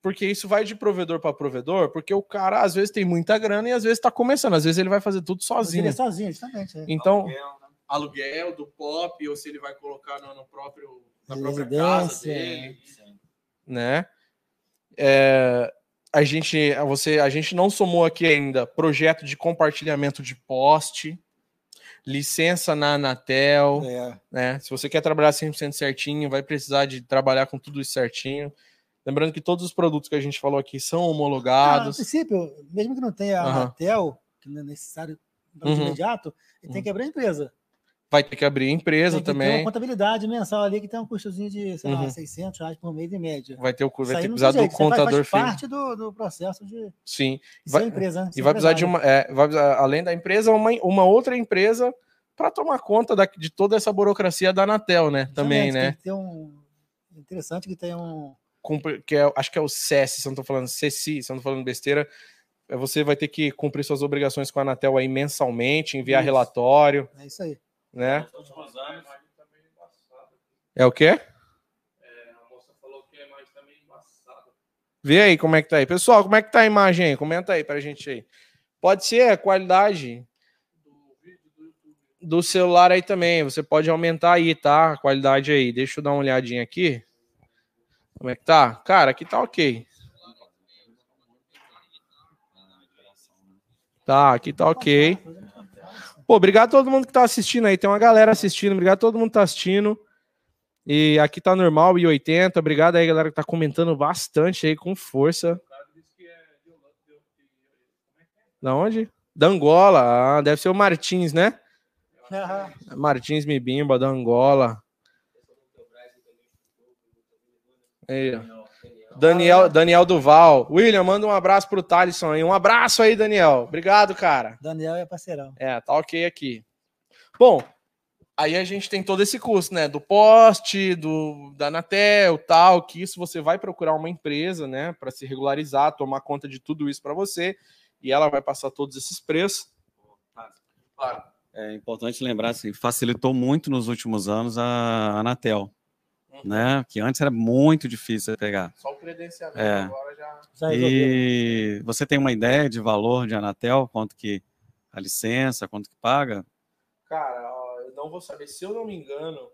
Porque isso vai de provedor para provedor, porque o cara às vezes tem muita grana e às vezes está começando, às vezes ele vai fazer tudo sozinho. Ele é sozinho, justamente. é. Então, né? aluguel do pop, ou se ele vai colocar no, no próprio na própria casa dele, né? É, a gente, você, a gente não somou aqui ainda projeto de compartilhamento de poste, licença na Anatel, É. né? Se você quer trabalhar 100% certinho, vai precisar de trabalhar com tudo isso certinho. Lembrando que todos os produtos que a gente falou aqui são Ah, no homologados. princípio, mesmo que não tenha a. Anatel, que não é necessário para Uhum. de imediato, ele tem que abrir a empresa. Vai ter que abrir empresa tem que também. uma contabilidade mensal ali que tem um custozinho de, sei lá, Uhum. 600 reais por mês em média. Vai ter o cu- Isso vai ter que precisar tem do faz- contador faz filho. parte do, do processo de Sim. de Vai- empresa. né? E vai precisar de uma, é, vai precisar, além da empresa, uma, uma outra empresa para tomar conta da- de toda essa burocracia da Anatel, né? Também, né? Tem um... Interessante que tem um... Que é, acho que é o SES, se eu não tô falando CECI, se eu não tô falando besteira. é, Você vai ter que cumprir suas obrigações com a Anatel aí mensalmente, enviar Isso. relatório, É isso aí. Né? É o quê? É, embaçada. Vê aí como é que tá aí. Pessoal, como é que tá a imagem aí? Comenta aí pra gente aí. Pode ser a qualidade do celular aí também. Você pode aumentar aí, tá? A qualidade aí. Deixa eu dar uma olhadinha aqui. Como é que tá? Cara, aqui tá ok. Tá, aqui tá ok. Pô, obrigado a todo mundo que tá assistindo aí. Tem uma galera assistindo. Obrigado a todo mundo que tá assistindo. E aqui tá normal, e 80. Obrigado aí, galera, que tá comentando bastante aí, com força. Da onde? Da Angola. Ah, deve ser o Martins, né? Aham. Martins Mibimba, da Angola. Aí, ó. Daniel, Daniel Duval. William, manda um abraço pro Thalisson aí. Um abraço aí, Daniel. Obrigado, cara. Daniel é parceirão. É, tá ok aqui. Bom, aí a gente tem todo esse custo, né? Do poste, do da Anatel, tal, que isso você vai procurar uma empresa, né, para se regularizar, tomar conta de tudo isso para você, e ela vai passar todos esses preços. Claro. É importante lembrar, assim, facilitou muito nos últimos anos a Anatel. Né? Que antes era muito difícil pegar. Só o credenciamento É. agora já. E você tem uma ideia de valor de Anatel, quanto que a licença, quanto que paga? Cara, eu não vou saber, se eu não me engano,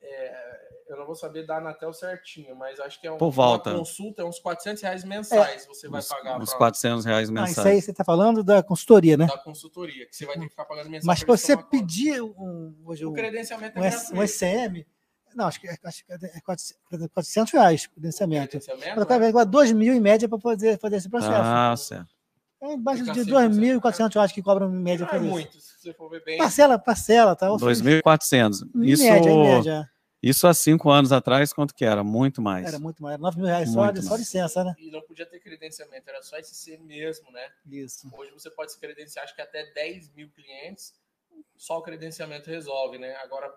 é, eu não vou saber da Anatel certinho, mas acho que é um, Por volta. uma consulta, é uns 400 reais mensais você vai Uns, pagar uns pra- 400 reais Ah, mensais. isso aí você está falando da consultoria, né? da consultoria, que você vai ter que ficar pagando mensal. Mas se você pedir um, hoje O um, credenciamento é um, gratuito. um SCM, não, acho que é, acho que é 400 400 reais o credenciamento. credenciamento, Mas o vai pagar 2 mil em média para poder fazer esse processo. Ah, certo. é embaixo fica de 100%. 2.400 reais que cobram em média Não é para isso. muito, se você for ver bem. Parcela, parcela, tá? 2.400. Em Isso, média, em média. isso há cinco anos atrás, quanto que era? Muito mais. Era muito mais. 9 mil reais só, de- só licença, né? E não podia ter credenciamento, era só SC mesmo, né? Isso. Hoje você pode se credenciar, acho que até 10 mil clientes, só o credenciamento resolve, né? Agora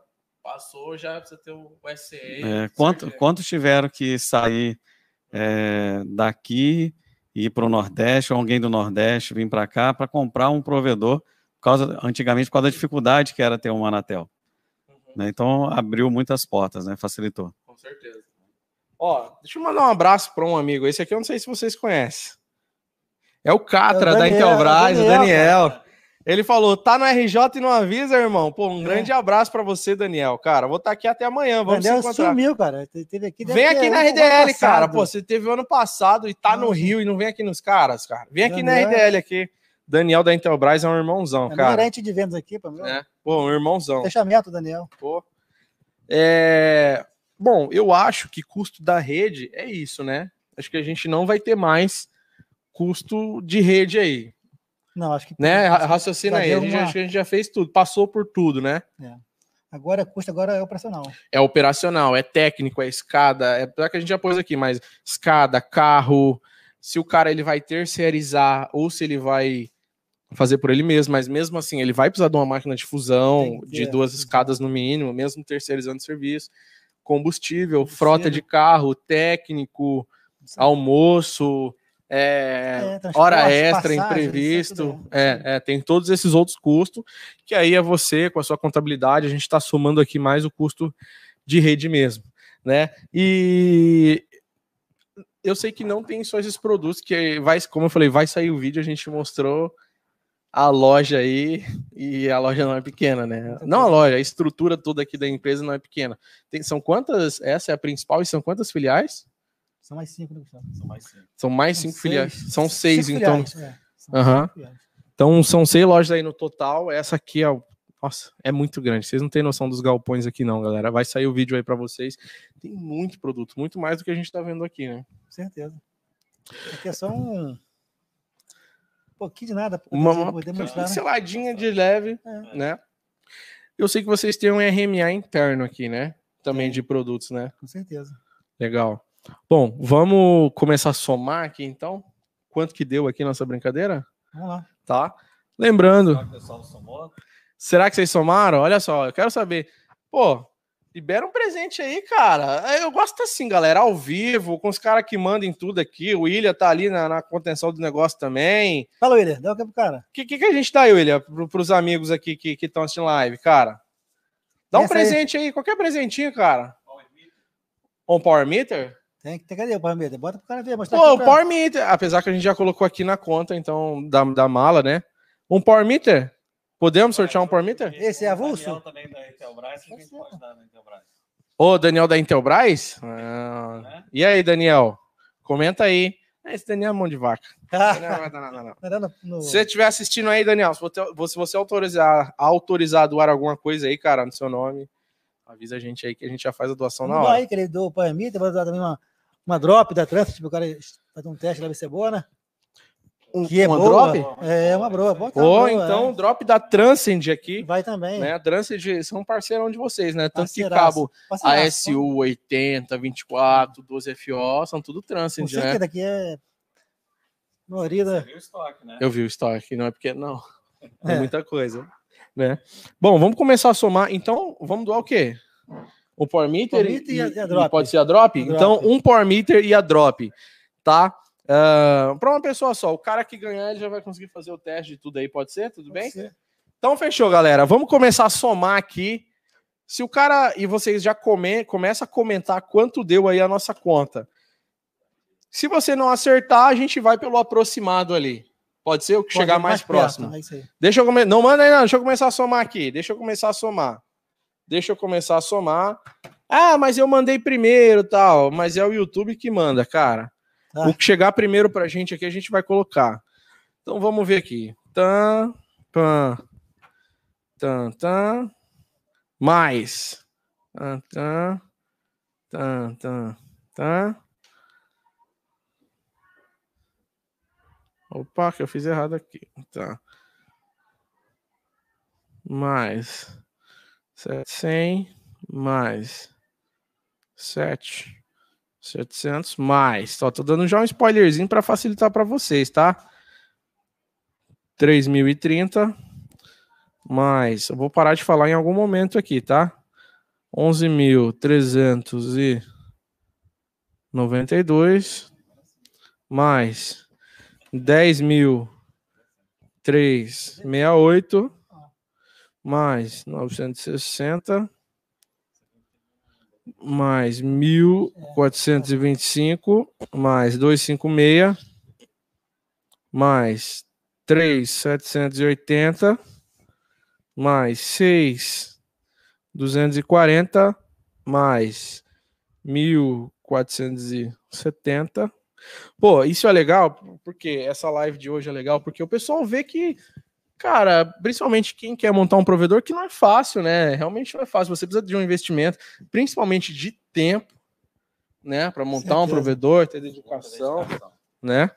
passou, já precisa ter o SCE. É, quanto, quantos tiveram que sair é, daqui e ir para o Nordeste, ou alguém do Nordeste vir para cá para comprar um provedor, por causa, antigamente por causa da dificuldade que era ter uma Anatel. Uhum, né? Então abriu muitas portas, né? facilitou. com certeza. Ó, deixa eu mandar um abraço para um amigo. Esse aqui eu não sei se vocês conhecem. É o Catra É o da Daniel, Intelbras, é o o Daniel, Daniel. Ele falou: tá no RJ e não avisa, irmão. Pô, um É. grande abraço para você, Daniel. Cara, vou estar aqui até amanhã. Vamos Daniel se encontrar. sumiu, cara. Te- Teve aqui, Vem aqui na RDL, cara. Pô, você teve ano passado e tá no. Rio e não vem aqui nos caras, cara. Vem aqui na Daniel é- RDL aqui. Daniel da Intelbras é um irmãozão, É cara. gerente de vendas aqui, pô, meu. É. Pô, um irmãozão. Fechamento, Daniel. Pô. É... Bom, eu acho que custo da rede é isso, né? Acho que a gente não vai ter mais custo de rede aí, Não, acho que. né? Ra- Raciocina aí. A gente, uma- acho que a gente já fez tudo, passou por tudo, né? Agora custa, agora é operacional. É operacional, é técnico, é escada, é pior que a gente já pôs aqui, mas escada, carro, se o cara ele vai terceirizar ou se ele vai fazer por ele mesmo, mas mesmo assim ele vai precisar de uma máquina de fusão, de duas escadas no mínimo, mesmo terceirizando serviço, combustível, Combustível. frota de carro, técnico, almoço, é, É, transporte, hora extra, passagem, imprevisto, é é, é, tem todos esses outros custos, que aí é você, com a sua contabilidade, a gente está somando aqui mais o custo de rede mesmo, né? E eu sei que não tem só esses produtos, que vai, como eu falei, vai sair o vídeo, a gente mostrou a loja aí, e a loja não é pequena, né? Não a loja, a estrutura toda aqui da empresa não é pequena. Tem, são quantas, essa é a principal, e são quantas filiais? São mais cinco, né, Gustavo? São mais cinco. São mais São cinco seis. filiais. São seis, Cinco então. filiais, é. São filiais. Então são seis lojas aí no total. Essa aqui é o. Nossa, é muito grande. Vocês não têm noção dos galpões aqui, não, galera. Vai sair o vídeo aí para vocês. Tem muito produto, muito mais do que a gente tá vendo aqui, né? Com certeza. Aqui é só um pouquinho de nada Uma, uma né? pinceladinha de leve, É. né? Eu sei que vocês têm um RMA interno aqui, né? Também de produtos, né? Com certeza. Legal. Bom, vamos começar a somar aqui então. Quanto que deu aqui nossa brincadeira? Vamos lá. Tá? Lembrando, Só que o pessoal somou. Será que vocês somaram? Olha só, eu quero saber. Pô, libera um presente aí, cara. Eu gosto assim, galera, ao vivo, com os caras que mandem tudo aqui. O William tá ali na, na contenção do negócio também. Fala, William. Dá o que pro cara? O que, que, que a gente dá, William, pro, pros amigos aqui que estão assistindo live, cara? Dá um Essa aí. presente aí. qualquer presentinho, cara. Um Power Meter? Tem que ter, cadê o Power Meter? Bota pro cara ver. Mostrar Pô, o pra- Power Meter, apesar que a gente já colocou aqui na conta, então, da, da mala, né? Um Power Meter? Podemos sortear um Power Meter? Esse é avulso? Daniel também da Intelbras, a gente pode dar na Intelbras. Ô, Daniel da Intelbras? Ah? E aí, Daniel? Comenta aí. Ah, Esse Daniel é mão de vaca. Não, não, não, Se você estiver assistindo aí, Daniel, se você, se você autorizar, autorizar a doar alguma coisa aí, cara, no seu nome, avisa a gente aí que a gente já faz a doação na hora. aí, que ele deu o Power Meter. Vai dar também uma, uma drop da Trans, tipo, o cara fazer um teste lá, ver se é boa, né? Um, Que é uma boa. drop? É, uma boa. Bota Ou boa, então, é. drop da Transcend aqui. Vai também. Né? A Transcend são parceirão de vocês, né? Tanto que Parceiraço. cabo Parceiraço. ASU 80, 24, 12FO, são tudo Transcend, né? certeza, aqui é. Maioria da. Viu o estoque, né? Eu vi o estoque, não é pequeno, não. É, É. muita coisa, né? Bom, vamos começar a somar. Então, vamos doar o quê? O Power Meter, Power Meter e a- e a drop. pode ser a drop? A Então, drop. um Power Meter e a drop, tá? para uma pessoa só, o cara que ganhar ele já vai conseguir fazer o teste de tudo aí, pode ser? Tudo bem? Pode ser. Então, fechou, galera. Vamos começar a somar aqui. Se o cara e vocês já come, começa a comentar quanto deu aí a nossa conta. Se você não acertar, a gente vai pelo aproximado ali. Pode ser o que Pode chegar mais, perto, próximo. É isso aí. Deixa eu começar. Não manda aí, não. Deixa eu começar a somar aqui. Deixa eu começar a somar. Deixa eu começar a somar. Ah, mas eu mandei primeiro tal. Mas é o YouTube que manda, cara. Tá. O que chegar primeiro pra gente aqui, a gente vai colocar. Então vamos ver aqui. Tan, pan, tan, tan, mais. Tan, tan, tan, tan, tan. Opa, que eu fiz errado aqui. Tá. Mais 700 mais 7 700 mais. Só tô dando já um spoilerzinho para facilitar para vocês, tá? 3030 mais. Eu vou parar de falar em algum momento aqui, tá? 11.392 mais 10.368 mais 960 mais 1.425 mais 256 mais 3.780 mais 6.240 mais 1.470 Pô, isso é legal, porque essa live de hoje é legal, porque o pessoal vê que, cara, principalmente quem quer montar um provedor, que não é fácil, né? Realmente não é fácil. Você precisa de um investimento, principalmente de tempo, né? Para montar um Certeza. provedor, ter dedicação, né?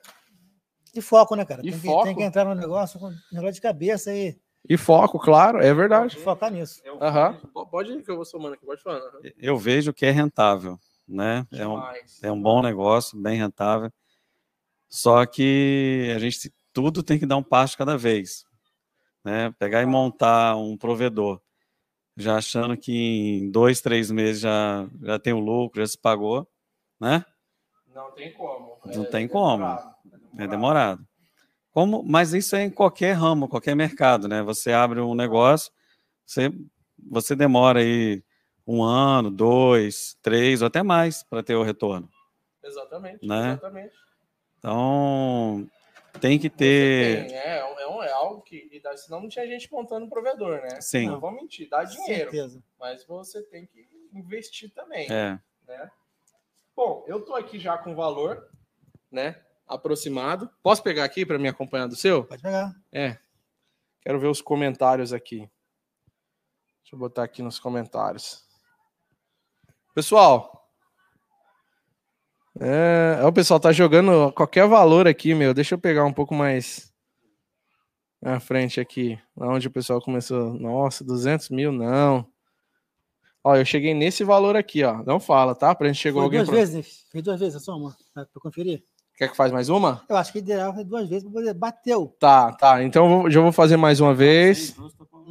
E foco, né, cara? E tem, que, foco. tem que entrar no negócio com negócio de cabeça e E foco, claro, é verdade. focar nisso. Aham. Pode ir que eu vou somando aqui, pode falar. Eu vejo que é rentável, né? É um, é um bom negócio, bem rentável. Só que a gente tudo tem que dar um passo de cada vez, né? Pegar e montar um provedor, já achando que em dois, três meses já já tem o lucro, já se pagou, né? Não tem como. Não tem como. É demorado. Como, mas isso é em qualquer ramo, qualquer mercado, né? Você abre um negócio, você, você demora aí um ano, dois, três ou até mais para ter o retorno. Exatamente, Né? exatamente. Então, tem que ter. tem, é, é, um- é algo que. Senão não tinha gente montando provedor, né? Sim. Não vou mentir, dá dinheiro. Certeza. Mas você tem que investir também. É, né? Bom, eu tô aqui já com o valor, né? Aproximado. Posso pegar aqui para me acompanhar do seu? Pode pegar. É. Quero ver os comentários aqui. Deixa eu botar aqui nos comentários. Pessoal. É, o pessoal tá jogando qualquer valor aqui, meu. Deixa eu pegar um pouco mais na frente aqui. Onde o pessoal começou. Nossa, 200 mil, não. Ó, eu cheguei nesse valor aqui, ó. Não fala, tá? Pra gente chegou Foi alguém. duas pro- vezes, né? Fez duas vezes a soma, para conferir. Quer que faz mais uma? Eu acho que ideal foi duas vezes para poder. Bateu. Tá, tá. Então já vou fazer mais uma vez.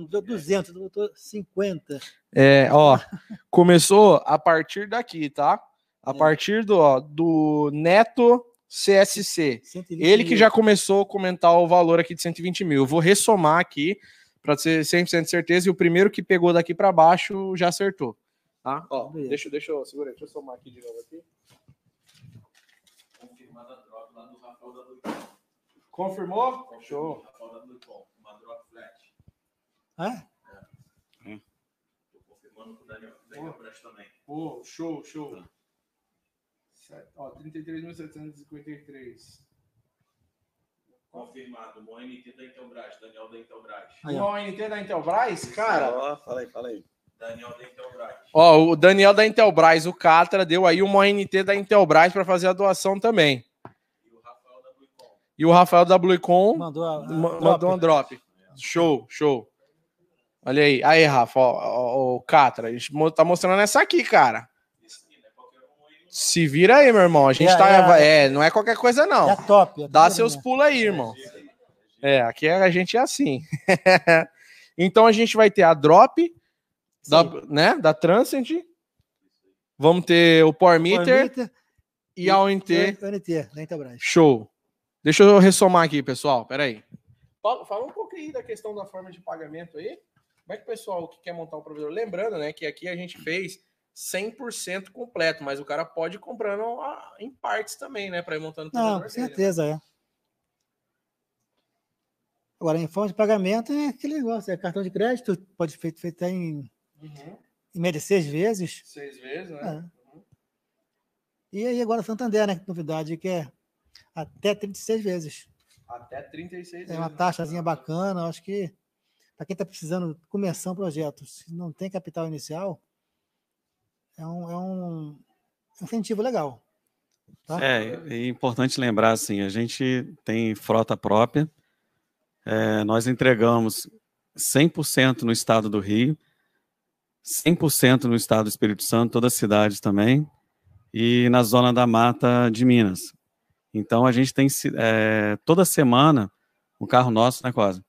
Deu 200, botou 50. É, ó, começou a partir daqui, tá? A É. partir do, ó, do Neto CSC. 120 Ele que mil. já começou a comentar o valor aqui de 120 mil. Eu vou ressomar aqui para ter 100% de certeza e o primeiro que pegou daqui para baixo já acertou. Tá? Ó, Beleza. deixa, deixa eu segura, aí, deixa eu somar aqui de novo aqui. Confirmada a drop lá do Rafael da Luicon. Confirmou? Show. Rafael da uma drop flat. Ah, Tô confirmando com o Daniel, Daniel Branch também. Pô, show, show. Ó, 33.753. Confirmado, o ONT da Intelbras, Daniel da Intelbras. Ó. ONT da Intelbras, cara. Ó, fala aí, fala aí. Daniel da Intelbras. Ó, o Daniel da Intelbras, o Catra, deu aí uma ONT da Intelbras para fazer a doação também. E o Rafael da Luicon. E o Rafael da Bluecom mandou a, a ma- drop. mandou uma drop. Show, show. Olha aí. Aí, Rafa, ó, ó, o Catra, a gente mo- tá mostrando essa aqui, cara. Isso aqui, né? Qualquer um aí. Se vira aí, meu irmão. A gente É, tá. é, É, não é qualquer coisa, não. É top. é Dá seus pulos aí, irmão. É, aqui a gente é assim. então a gente vai ter a drop da, né, da Transcend. Vamos ter o Power Meter e a ONT. e ONT, da Intelbras. Show. Deixa eu ressomar aqui, pessoal. Pera aí. Fala, fala um pouco aí da questão da forma de pagamento aí. Como é que o pessoal que quer montar um provedor... Lembrando, né, que aqui a gente fez 100% completo, mas o cara pode ir comprando ah, em partes também, né, para ir montando o Não, com dele, né? certeza, é. Agora, em forma de pagamento é aquele negócio, é cartão de crédito, pode ser feito, feito em, Uhum. em média seis vezes. Seis vezes, né? É. E aí agora Santander, né? que Novidade que é até 36 vezes. Até 36 É uma vezes. taxazinha bacana, acho que para quem está precisando começar um projeto, se não tem capital inicial, é um, é um incentivo legal. Tá? É, é importante lembrar assim, a gente tem frota própria, é, nós entregamos 100% no estado do Rio, 100% no estado do Espírito Santo, todas as cidades também, e na zona da mata de Minas. Então a gente tem é, toda semana, o carro nosso, né, Cosa?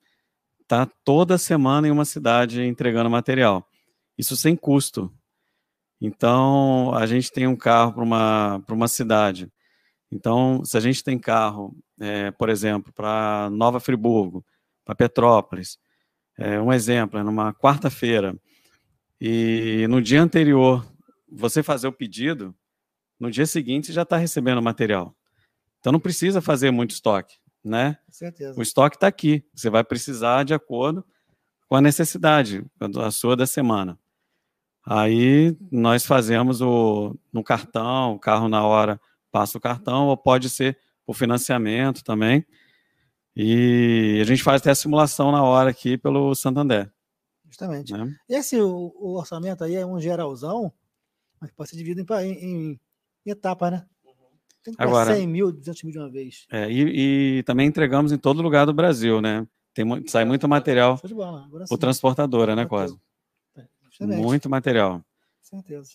Tá toda semana em uma cidade entregando material. Isso sem custo. Então a gente tem um carro para uma, uma cidade. Então, se a gente tem carro, é, por exemplo, para Nova Friburgo, para Petrópolis, é, um exemplo, é numa quarta-feira, e no dia anterior você fazer o pedido, no dia seguinte você já está recebendo o material. Então não precisa fazer muito estoque, né? Com certeza. O estoque está aqui. Você vai precisar de acordo com a necessidade, a sua da semana. Aí nós fazemos o no cartão, o carro na hora passa o cartão, ou pode ser o financiamento também. E a gente faz até a simulação na hora aqui pelo Santander. Justamente. Né? Esse o, o orçamento aí é um geralzão, mas pode ser dividido em, em, em- etapas, né? Tem que Agora- 100 mil, 200 mil de uma vez. É, e, e também entregamos em todo lugar do Brasil, né? Tem, sai muito material por transportadora, né, quase? Justamente. Muito material. Certeza.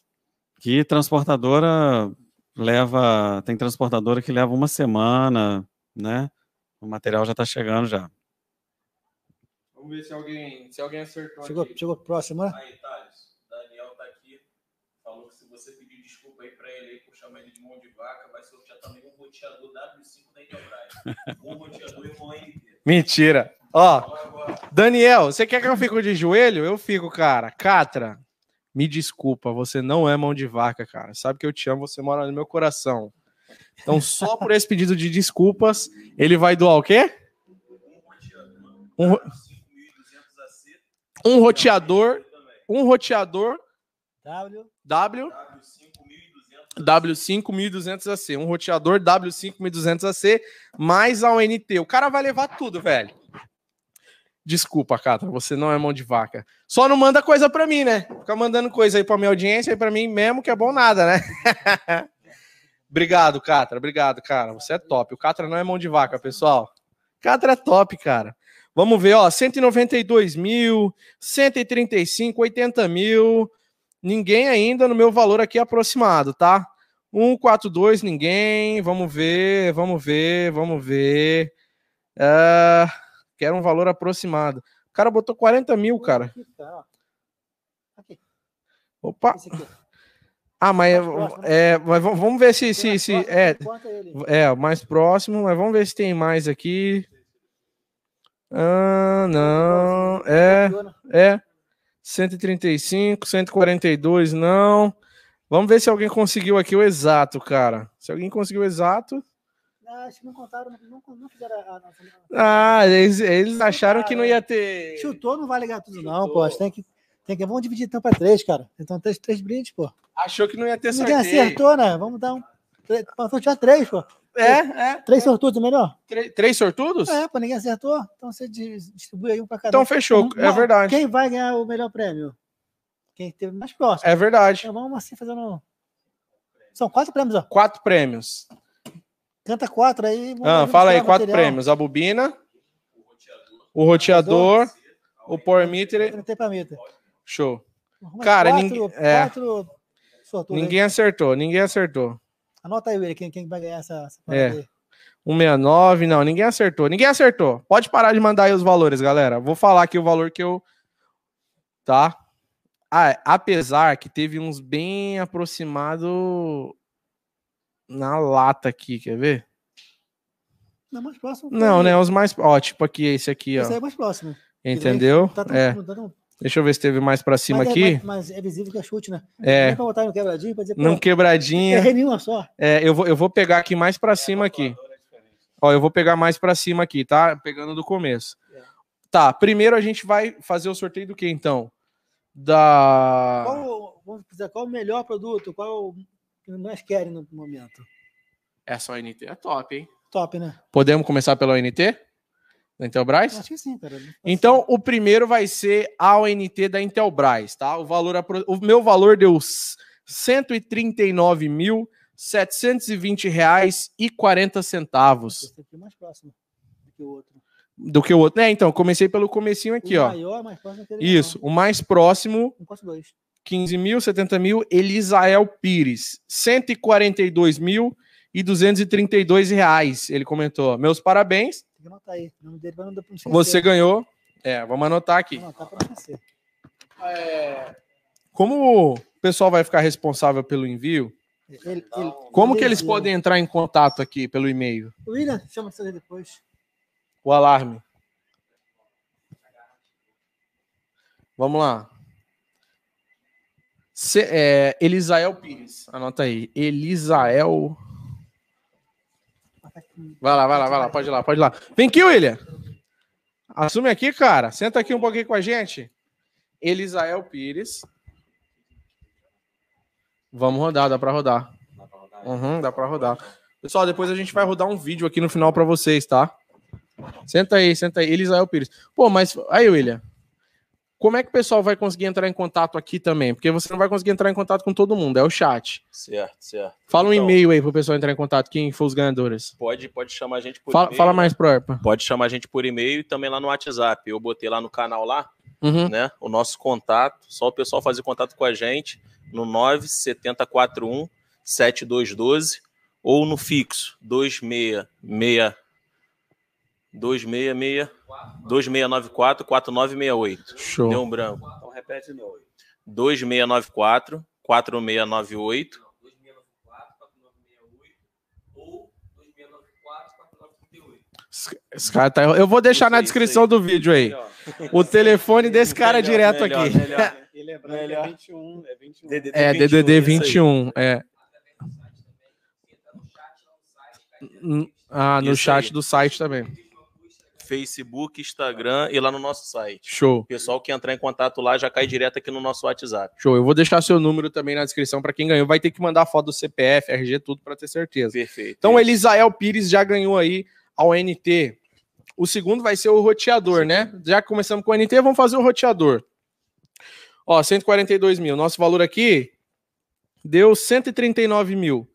Que transportadora leva. Tem transportadora que leva uma semana, né? O material já está chegando já. Vamos ver se alguém, se alguém acertou Chegou, aqui. chegou próximo, né? Aí, Thales, Daniel tá aqui. Falou que se você pedir desculpa aí pra ele aí por chamar chama ele de mão de vaca, vai sortear também um roteador W5 da Intelbras. Um roteador e um ONT. Mentira. Ó, Daniel, você quer que eu fique de joelho? Eu fico, cara. Catra, me desculpa, você não é mão de vaca, cara. Sabe que eu te amo, você mora no meu coração. Então, só por esse pedido de desculpas, ele vai doar o quê? Um, um roteador, um roteador W. W W5 AC, um roteador W5 AC mais a ONT. O cara vai levar tudo, velho. Desculpa, Catra, você não é mão de vaca. Só não manda coisa pra mim, né? Fica mandando coisa aí pra minha audiência e pra mim mesmo que é bom nada, né? obrigado, Catra, obrigado, cara. Você é top. O Catra não é mão de vaca, pessoal. Catra é top, cara. Vamos ver, ó, 192 mil, 135, 80 mil. Ninguém ainda no meu valor aqui aproximado, tá? 142, ninguém. Vamos ver, vamos ver, vamos ver. Ah, quero um valor aproximado. O cara botou 40 mil, cara. Tá, Opa. Ah, mas é, próximo, é, mas vamos ver se, se, se é, é o mais próximo, mas vamos ver se tem mais aqui. Ah, não. É, é. 135, 142, não. Vamos ver se alguém conseguiu aqui o exato, cara. Se alguém conseguiu o exato. Ah, acho que não contaram, não, não, não fizeram a nossa. Ah, eles, eles acharam que não ia ter. Chutou, não vai ligar tudo, não, Chutou. pô. Acho que Tem que, tem que. Vamos dividir então pra três, cara. Então, três, três brindes, pô. Achou que não ia ter Ninguém sorteio. acertou, né? Vamos dar um. três- Pra sortear três, pô. É, é. Três sortudos, é melhor? Três, três sortudos? É, pô, ninguém acertou. Então você dis- distribui aí um pra cada Então fechou, é Não, verdade. Quem vai ganhar o melhor prêmio? Quem teve mais próximo. É verdade. Então vamos assim fazendo. São quatro prêmios, ó. Quatro prêmios. Canta quatro aí. Ah, fala aí, quatro material. prêmios. A bobina, o roteador, o power meter. Show. Cara, quatro, ninguém- é. quatro sortudos aí. Ninguém acertou, ninguém acertou. Anota aí, William, quem, quem vai ganhar essa, essa É. aí. 169, não, ninguém acertou. Ninguém acertou. Pode parar de mandar aí os valores, galera. Vou falar aqui o valor que eu. Tá? Ah, é, apesar que teve uns bem aproximado na lata aqui, quer ver? Não, mais próximo. Não, né? Os mais. Ó, tipo aqui, esse aqui, Esse ó. é mais próximo. Entendeu? Tá tão- É. não tá tão- Deixa eu ver se teve mais pra cima mas, é- aqui. mas, mas é visível que é chute, né? É. Não pra botar no quebradinho, pra dizer, Não quebradinha. errei nenhuma só. É, eu vou, eu vou pegar aqui mais pra cima aqui. Ó, eu vou pegar mais pra cima aqui, tá? Pegando do começo. É. Tá, primeiro a gente vai fazer o sorteio do que então? Da Qual, vamos dizer, qual o melhor produto? Qual o que mais querem no momento? essa ONT é top, hein? Top, né? Podemos começar pela ONT? Da Intelbras? Acho que sim, cara. Então, o primeiro vai ser a ONT da Intelbras, tá? O valor o meu valor deu s- 139.720 reais e 40 centavos Esse aqui é mais próximo do que o outro. do que o outro. É, então, comecei pelo comecinho aqui, o ó. maior mais próximo Isso, o mais próximo, 142. 15 mil, 70 mil, Elisael Pires, 142 mil e 232 reais, ele comentou. Meus parabéns, Tem que anotar aí. O nome dele vai não dar pra não esquecer. você ganhou. É, vamos anotar aqui. Vou anotar esquecer. Como o pessoal vai ficar responsável pelo envio, Ele, ele, como ele- que eles ele- podem entrar em contato aqui pelo e-mail? William, chama você depois. O alarme. Vamos lá. É, Elisael Pires, anota aí. Elisael. Vai lá, vai lá, vai lá, pode ir lá, pode ir lá. Vem aqui, William. Assume aqui, cara. Senta aqui um pouquinho com a gente. Elisael Pires. Vamos rodar, dá pra rodar. Uhum, dá pra rodar. Pessoal, depois a gente vai rodar um vídeo aqui no final pra vocês, tá? Senta aí, senta aí. Elisael Pires. Pô, mas aí, William. Como é que o pessoal vai conseguir entrar em contato aqui também? Porque você não vai conseguir entrar em contato com todo mundo, é o chat. Certo, certo. Fala um Então, e-mail aí pro pessoal entrar em contato, quem for os ganhadores. Pode, pode chamar a gente por Fala, e-mail. fala mais pro Erpa. Pode chamar a gente por e-mail e também lá no WhatsApp. Eu botei lá no canal lá, Uhum. né? O nosso contato. Só o pessoal fazer contato com a gente no 97041 7212 ou no fixo 266 266 2694 4968. Show. Deu um branco. Então repete de novo. 2694 4698 2694-4968. Esse cara tá... Eu vou deixar na descrição do vídeo aí. O telefone desse cara melhor, direto melhor, aqui. Melhor. E lembrando melhor. é 21, é 21. DDD é, DDD 21, 21 é. Ah, no isso chat aí. do site também. Facebook, Instagram e lá no nosso site. Show. O pessoal que entrar em contato lá já cai direto aqui no nosso WhatsApp. Show. Eu vou deixar seu número também na descrição para quem ganhou. Vai ter que mandar foto do CPF, RG, tudo para ter certeza. Perfeito. Então, Elisael Pires já ganhou aí ao NT. O segundo vai ser o roteador, né? Já começamos com o NT, vamos fazer o roteador. Ó, 142 mil. Nosso valor aqui deu 139 mil.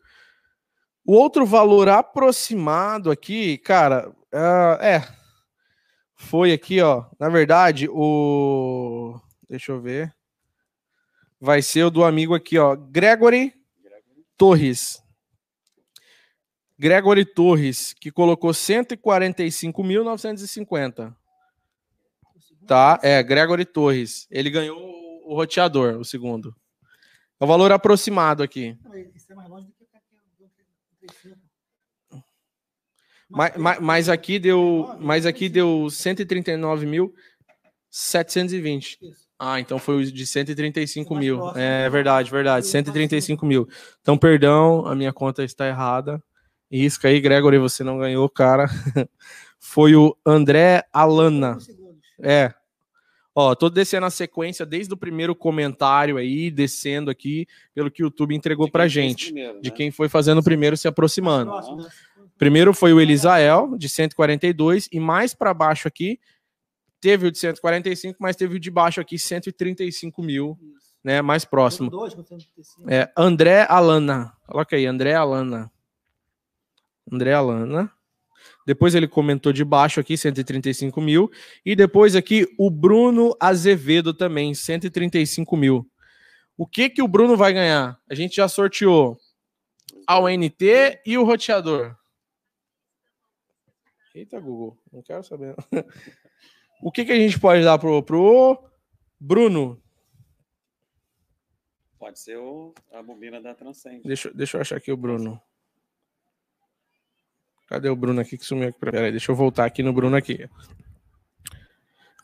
O outro valor aproximado aqui, cara, ah, é. Foi aqui, ó. Na verdade, o. Deixa eu ver. Vai ser o do amigo aqui, ó. Gregory Torres. Gregory Torres, que colocou 145.950. Tá? É, Gregory Torres. Ele ganhou o roteador, o segundo. É o valor aproximado aqui. Isso é mais longe do que o que o 35. Mas, mas, mas aqui deu, mas aqui deu 139.720. Isso. Ah, então foi o de 135 Mais mil. próximo. É verdade, verdade. E o 135 mil. Então, perdão, a minha conta está errada. Risca aí, Gregory, você não ganhou, cara. Foi o André Alana. É. Ó, tô descendo a sequência desde o primeiro comentário aí, descendo aqui, pelo que o YouTube entregou De pra gente. primeiro, De né? quem foi fazendo primeiro se aproximando. Próximo, né? Primeiro foi o Elisael, de 142, e mais para baixo aqui, teve o de 145, mas teve o de baixo aqui, 135 mil, né? Mais próximo. Dois, com 135. É André Alana. Coloca aí, André Alana. André Alana. Depois ele comentou de baixo aqui, 135 mil. E depois aqui o Bruno Azevedo também, 135 mil. O que que o Bruno vai ganhar? A gente já sorteou a UNT e o roteador. Eita, Google, não quero saber. o que que a gente pode dar pro, pro Bruno? Pode ser o, a bobina da Transcend. Deixa, eu- deixa eu achar aqui o Bruno. Cadê o Bruno aqui que sumiu aqui? Peraí, deixa eu voltar aqui no Bruno aqui.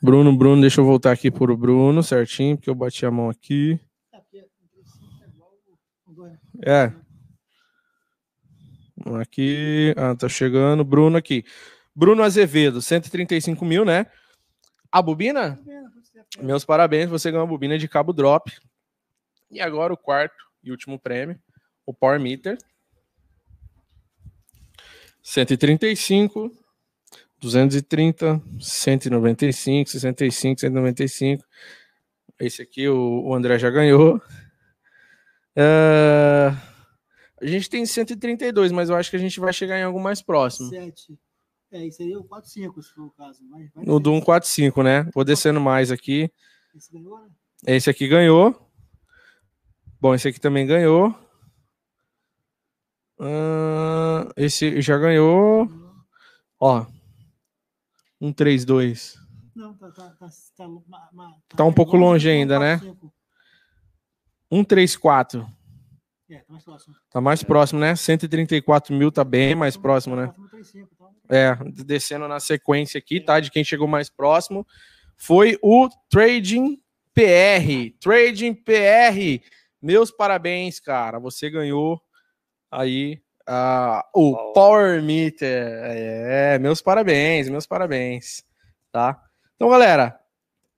Bruno, Bruno, deixa eu voltar aqui pro Bruno certinho, porque eu bati a mão aqui. É, porque 35 é? É. Aqui, ah, tá chegando. Bruno aqui. Bruno Azevedo, 135 mil, né? A bobina? Meus parabéns, você ganhou uma bobina de cabo drop. E agora o quarto e último prêmio, o Power Meter. 135, 230, 195, 65, 195. Esse aqui o, o André já ganhou. É, a gente tem 132, mas eu acho que a gente vai chegar em algo mais próximo. 7. É, isso aí é o 4, 5, se for o caso. Mas vai ser. do 145, né? Vou descendo mais aqui. Esse ganhou, né? Esse aqui ganhou. Bom, esse aqui também ganhou. Ah, esse já ganhou. Ó. 132. Não, tá, tá, tá, tá, ma- ma- Tá um pouco longe o ainda, né? 4, 5. 134. É, tá mais próximo. Tá mais próximo, né? 134 mil tá bem mais próximo, né? 35, então. É, descendo na sequência aqui, tá? De quem chegou mais próximo. Foi o Trading PR. Trading PR. Meus parabéns, cara. Você ganhou aí ah, o Power. Power Meter. É, meus parabéns, meus parabéns. Tá? Então, galera,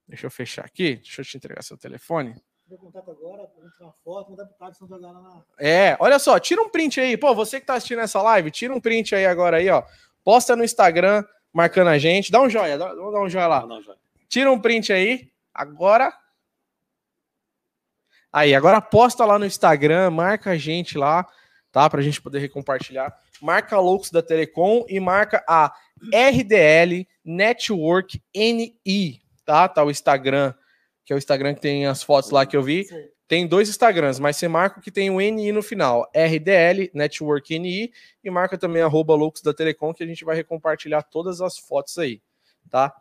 deixa eu fechar aqui. Deixa eu te entregar seu telefone. Agora, foto. É, olha só, tira um print aí. Pô, você que tá assistindo essa live, tira um print aí agora aí, ó. Posta no Instagram, marcando a gente. Dá um joinha, dá, vamos dar um joinha lá. Não, já. Tira um print aí. Agora. Aí, agora posta lá no Instagram, marca a gente lá, tá? Pra gente poder recompartilhar. Marca a Loucos da Telecom e marca a RDL Network NI, tá? Tá o Instagram, que é o Instagram que tem as fotos lá que eu vi. Tem dois Instagrams, mas você marca o que tem o NI no final. RDL, Network NI, e marca também arroba Loucos da Telecom, que a gente vai recompartilhar todas as fotos aí, tá?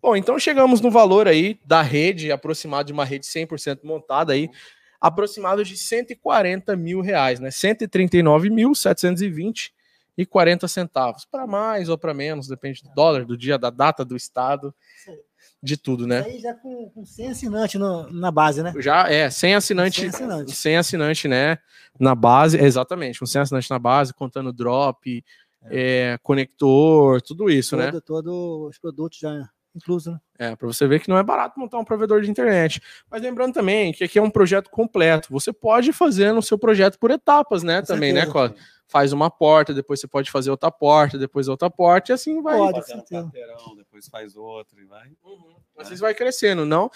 Bom, então chegamos no valor aí da rede, aproximado de uma rede 100% montada aí, aproximado de 140 mil reais, né? 139.720 e 40 centavos. Para mais ou para menos, depende do dólar, do dia, da data, do estado, de tudo, né? Aí já com, com 100 assinantes no- na base, né? Já é, sem assinante, Sem assinante. sem assinante, né? Na base, exatamente, com sem assinante na base, contando drop, é, conector, tudo isso, né? todo, todo os produtos já inclusos, né? É, para você ver que não é barato montar um provedor de internet. Mas lembrando também que aqui é um projeto completo. Você pode fazer no seu projeto por etapas, né? Com também, né, certeza. Cláudio? Faz uma porta, depois você pode fazer outra porta, depois outra porta, e assim vai. Pode, certeza. quarteirão, depois faz outro e vai. Uhum. Assim vai crescendo, não?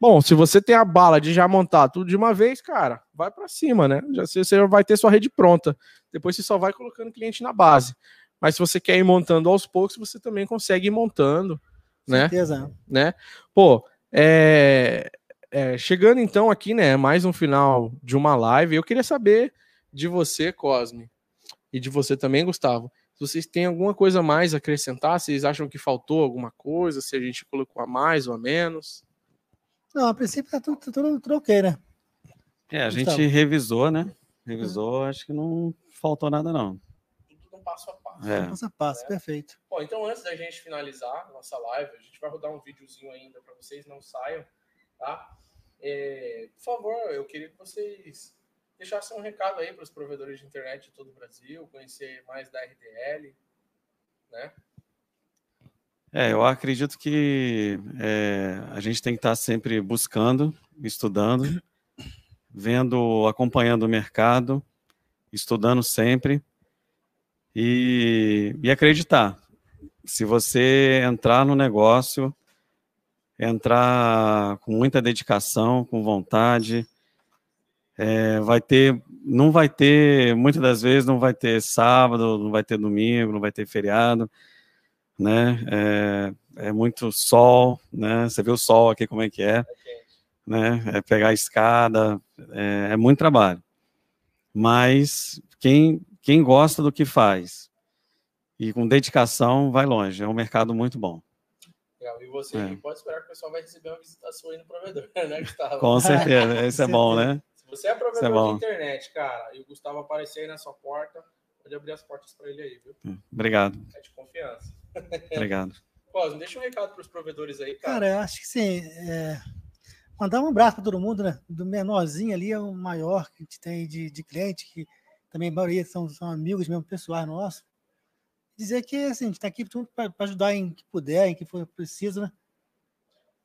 Bom, se você tem a bala de já montar tudo de uma vez, cara, vai para cima, né? Já você- você vai ter sua rede pronta. Depois você só vai colocando cliente na base. Mas se você quer ir montando aos poucos, você também consegue ir montando, né? certeza. né? Pô, é, é, chegando então aqui, né? Mais um final de uma live. Eu queria saber de você, Cosme, e de você também, Gustavo. Se vocês têm alguma coisa a mais a acrescentar, vocês acham que faltou alguma coisa, se a gente colocou a mais ou a menos. Não, a princípio tá tudo, tudo, tudo ok, né? É, a gente Gustavo. revisou, né? Revisou, acho que não faltou nada, não. Passo a passo. É. Passo a passo, perfeito. Bom, então antes da gente finalizar a nossa live, a gente vai rodar um videozinho ainda para vocês não saiam, tá? É, por favor, eu queria que vocês deixassem um recado aí para os provedores de internet de todo o Brasil, conhecer mais da RDL, né? É, eu acredito que é, a gente tem que estar sempre buscando, estudando, vendo, acompanhando o mercado, estudando sempre e, e acreditar. Se você entrar no negócio, entrar com muita dedicação, com vontade, é, vai ter, não vai ter, muitas das vezes não vai ter sábado, não vai ter domingo, não vai ter feriado né? É, é muito sol, né? Você vê o sol aqui como é que é, né? É pegar a escada, é, é muito trabalho. Mas quem quem gosta do que faz e com dedicação vai longe. É um mercado muito bom. Legal. E você É. pode esperar que o pessoal vai receber uma visita sua aí no provedor, né, Gustavo? Com certeza, isso é bom, né? Se você é provedor é de internet, cara, e o Gustavo aparecer aí na sua porta, pode abrir as portas para ele aí, viu? Obrigado, É de confiança. obrigado. Cosme, deixa um recado para os provedores aí, cara. Cara, eu acho que sim. é, Mandar um abraço para todo mundo, né? Do menorzinho ali ao maior que a gente tem de, de cliente, que também a maioria são, são amigos mesmo, pessoais nossos. Dizer que assim, a gente está aqui para ajudar em que puder, em que for preciso, né?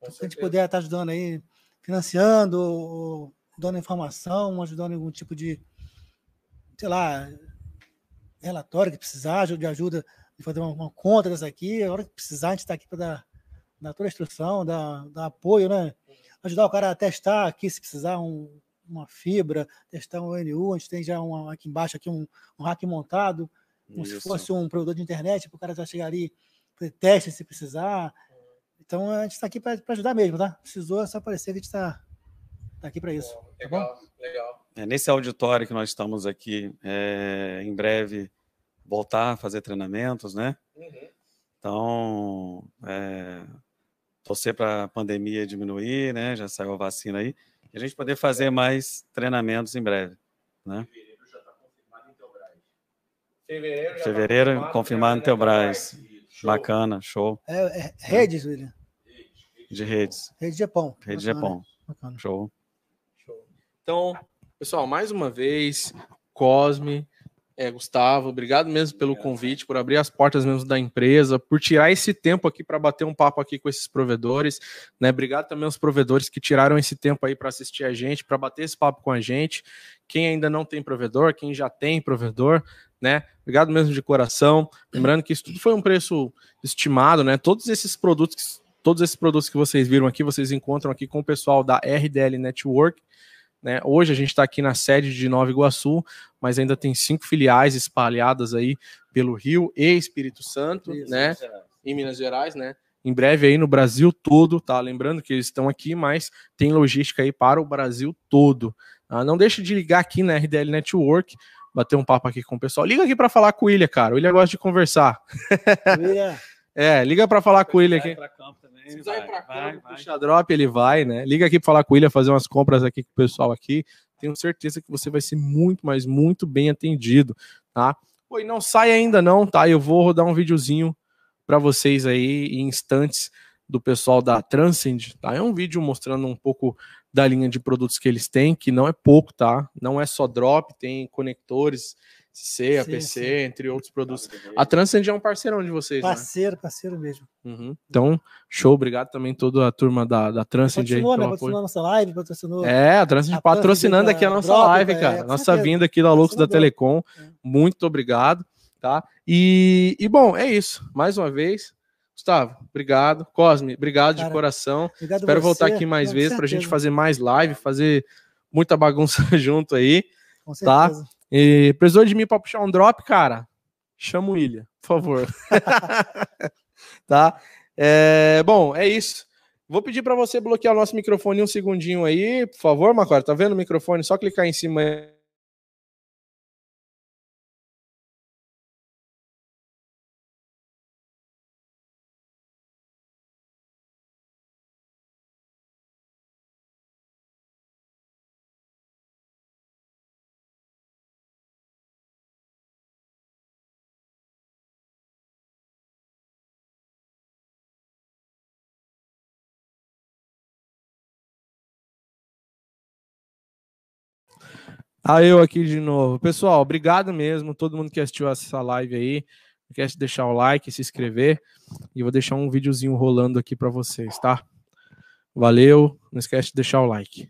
Se a gente puder estar ajudando aí, financiando, ou dando informação, ajudando em algum tipo de, sei lá, relatório que precisar, de ajuda de fazer uma, uma conta dessa aqui, a hora que precisar, a gente está aqui para dar, dar toda a instrução, dar, dar apoio, né? Ajudar o cara a testar aqui, se precisar, um, uma fibra, testar um NU, a gente tem já um, aqui embaixo aqui um, um rack montado, como se Isso. fosse um provedor de internet, para o cara já chegar ali, teste se precisar. Então a gente está aqui para ajudar mesmo, tá? Precisou, é só aparecer que a gente está tá aqui para isso. Tá bom? Legal, legal. É, nesse auditório que nós estamos aqui, é, em breve voltar a fazer treinamentos, né? Uhum. Então, é, torcer para a pandemia diminuir, né? Já saiu a vacina aí. E a gente poder fazer mais treinamentos em breve. Fevereiro já está confirmado em Teobras. Fevereiro, já Fevereiro, tá confirmado no né, Teobras. Show. Bacana, show. É, é redes, William. De redes. Rede Japão. Rede Japão. bacana. Show. Show. Então, pessoal, mais uma vez, Cosme, é, Gustavo, obrigado mesmo pelo convite, por abrir as portas mesmo da empresa, por tirar esse tempo aqui para bater um papo aqui com esses provedores, né? Obrigado também aos provedores que tiraram esse tempo aí para assistir a gente, para bater esse papo com a gente. Quem ainda não tem provedor, quem já tem provedor, né? Obrigado mesmo de coração. Lembrando que isso tudo foi um preço estimado, né? Todos esses produtos, todos esses produtos que vocês viram aqui, vocês encontram aqui com o pessoal da RDL Network. Né? Hoje a gente está aqui na sede de Nova Iguaçu, mas ainda tem cinco filiais espalhadas aí pelo Rio e Espírito Santo, Isso, né? Em Minas Gerais, né? Em breve aí no Brasil todo, tá? Lembrando que eles estão aqui, mas tem logística aí para o Brasil todo. tá? não deixe de ligar aqui na RDL Network, bater um papo aqui com o pessoal. Liga aqui para falar com o William, cara. O William gosta de conversar. William, É, liga para falar com o William aqui. Se quiser ir pra campo, puxar drop, ele vai, né? Liga aqui para falar com o William, fazer umas compras aqui com o pessoal aqui. Tenho certeza que você vai ser muito, mas muito bem atendido, tá? Pô, e não sai ainda não, tá? Eu vou rodar um videozinho para vocês aí em instantes do pessoal da Transcend, tá? É um vídeo mostrando um pouco da linha de produtos que eles têm, que não é pouco, tá? Não é só drop, tem conectores, C, APC, sim, sim. entre outros produtos. A Transcend é um parceirão de vocês, Parceiro, né? parceiro mesmo. Uhum. Então, show, obrigado também toda a turma da, da Transcend aí. Né? Patrocinou nossa live, patrocinou. É, a Transcend a patrocinando aqui a nossa live, é, cara. É, nossa certeza. vinda aqui da Loucos da Telecom. É. Muito obrigado, tá? E, e bom, é isso. Mais uma vez, Gustavo, obrigado. Cosme, obrigado Cara, de coração. Obrigado Espero você. voltar aqui mais vezes para a gente fazer mais live, fazer muita bagunça junto aí. Com tá? certeza. Tá? E precisou de mim para puxar um drop, cara? Chama o William, por favor. tá? É, bom, é isso. Vou pedir para você bloquear o nosso microfone um segundinho aí, por favor, Macor. Tá vendo o microfone? Só clicar em cima Aí eu aqui de novo. Pessoal, obrigado mesmo, todo mundo que assistiu essa live aí. Não esquece de deixar o like, se inscrever. E vou deixar um videozinho rolando aqui para vocês, tá? Valeu, não esquece de deixar o like.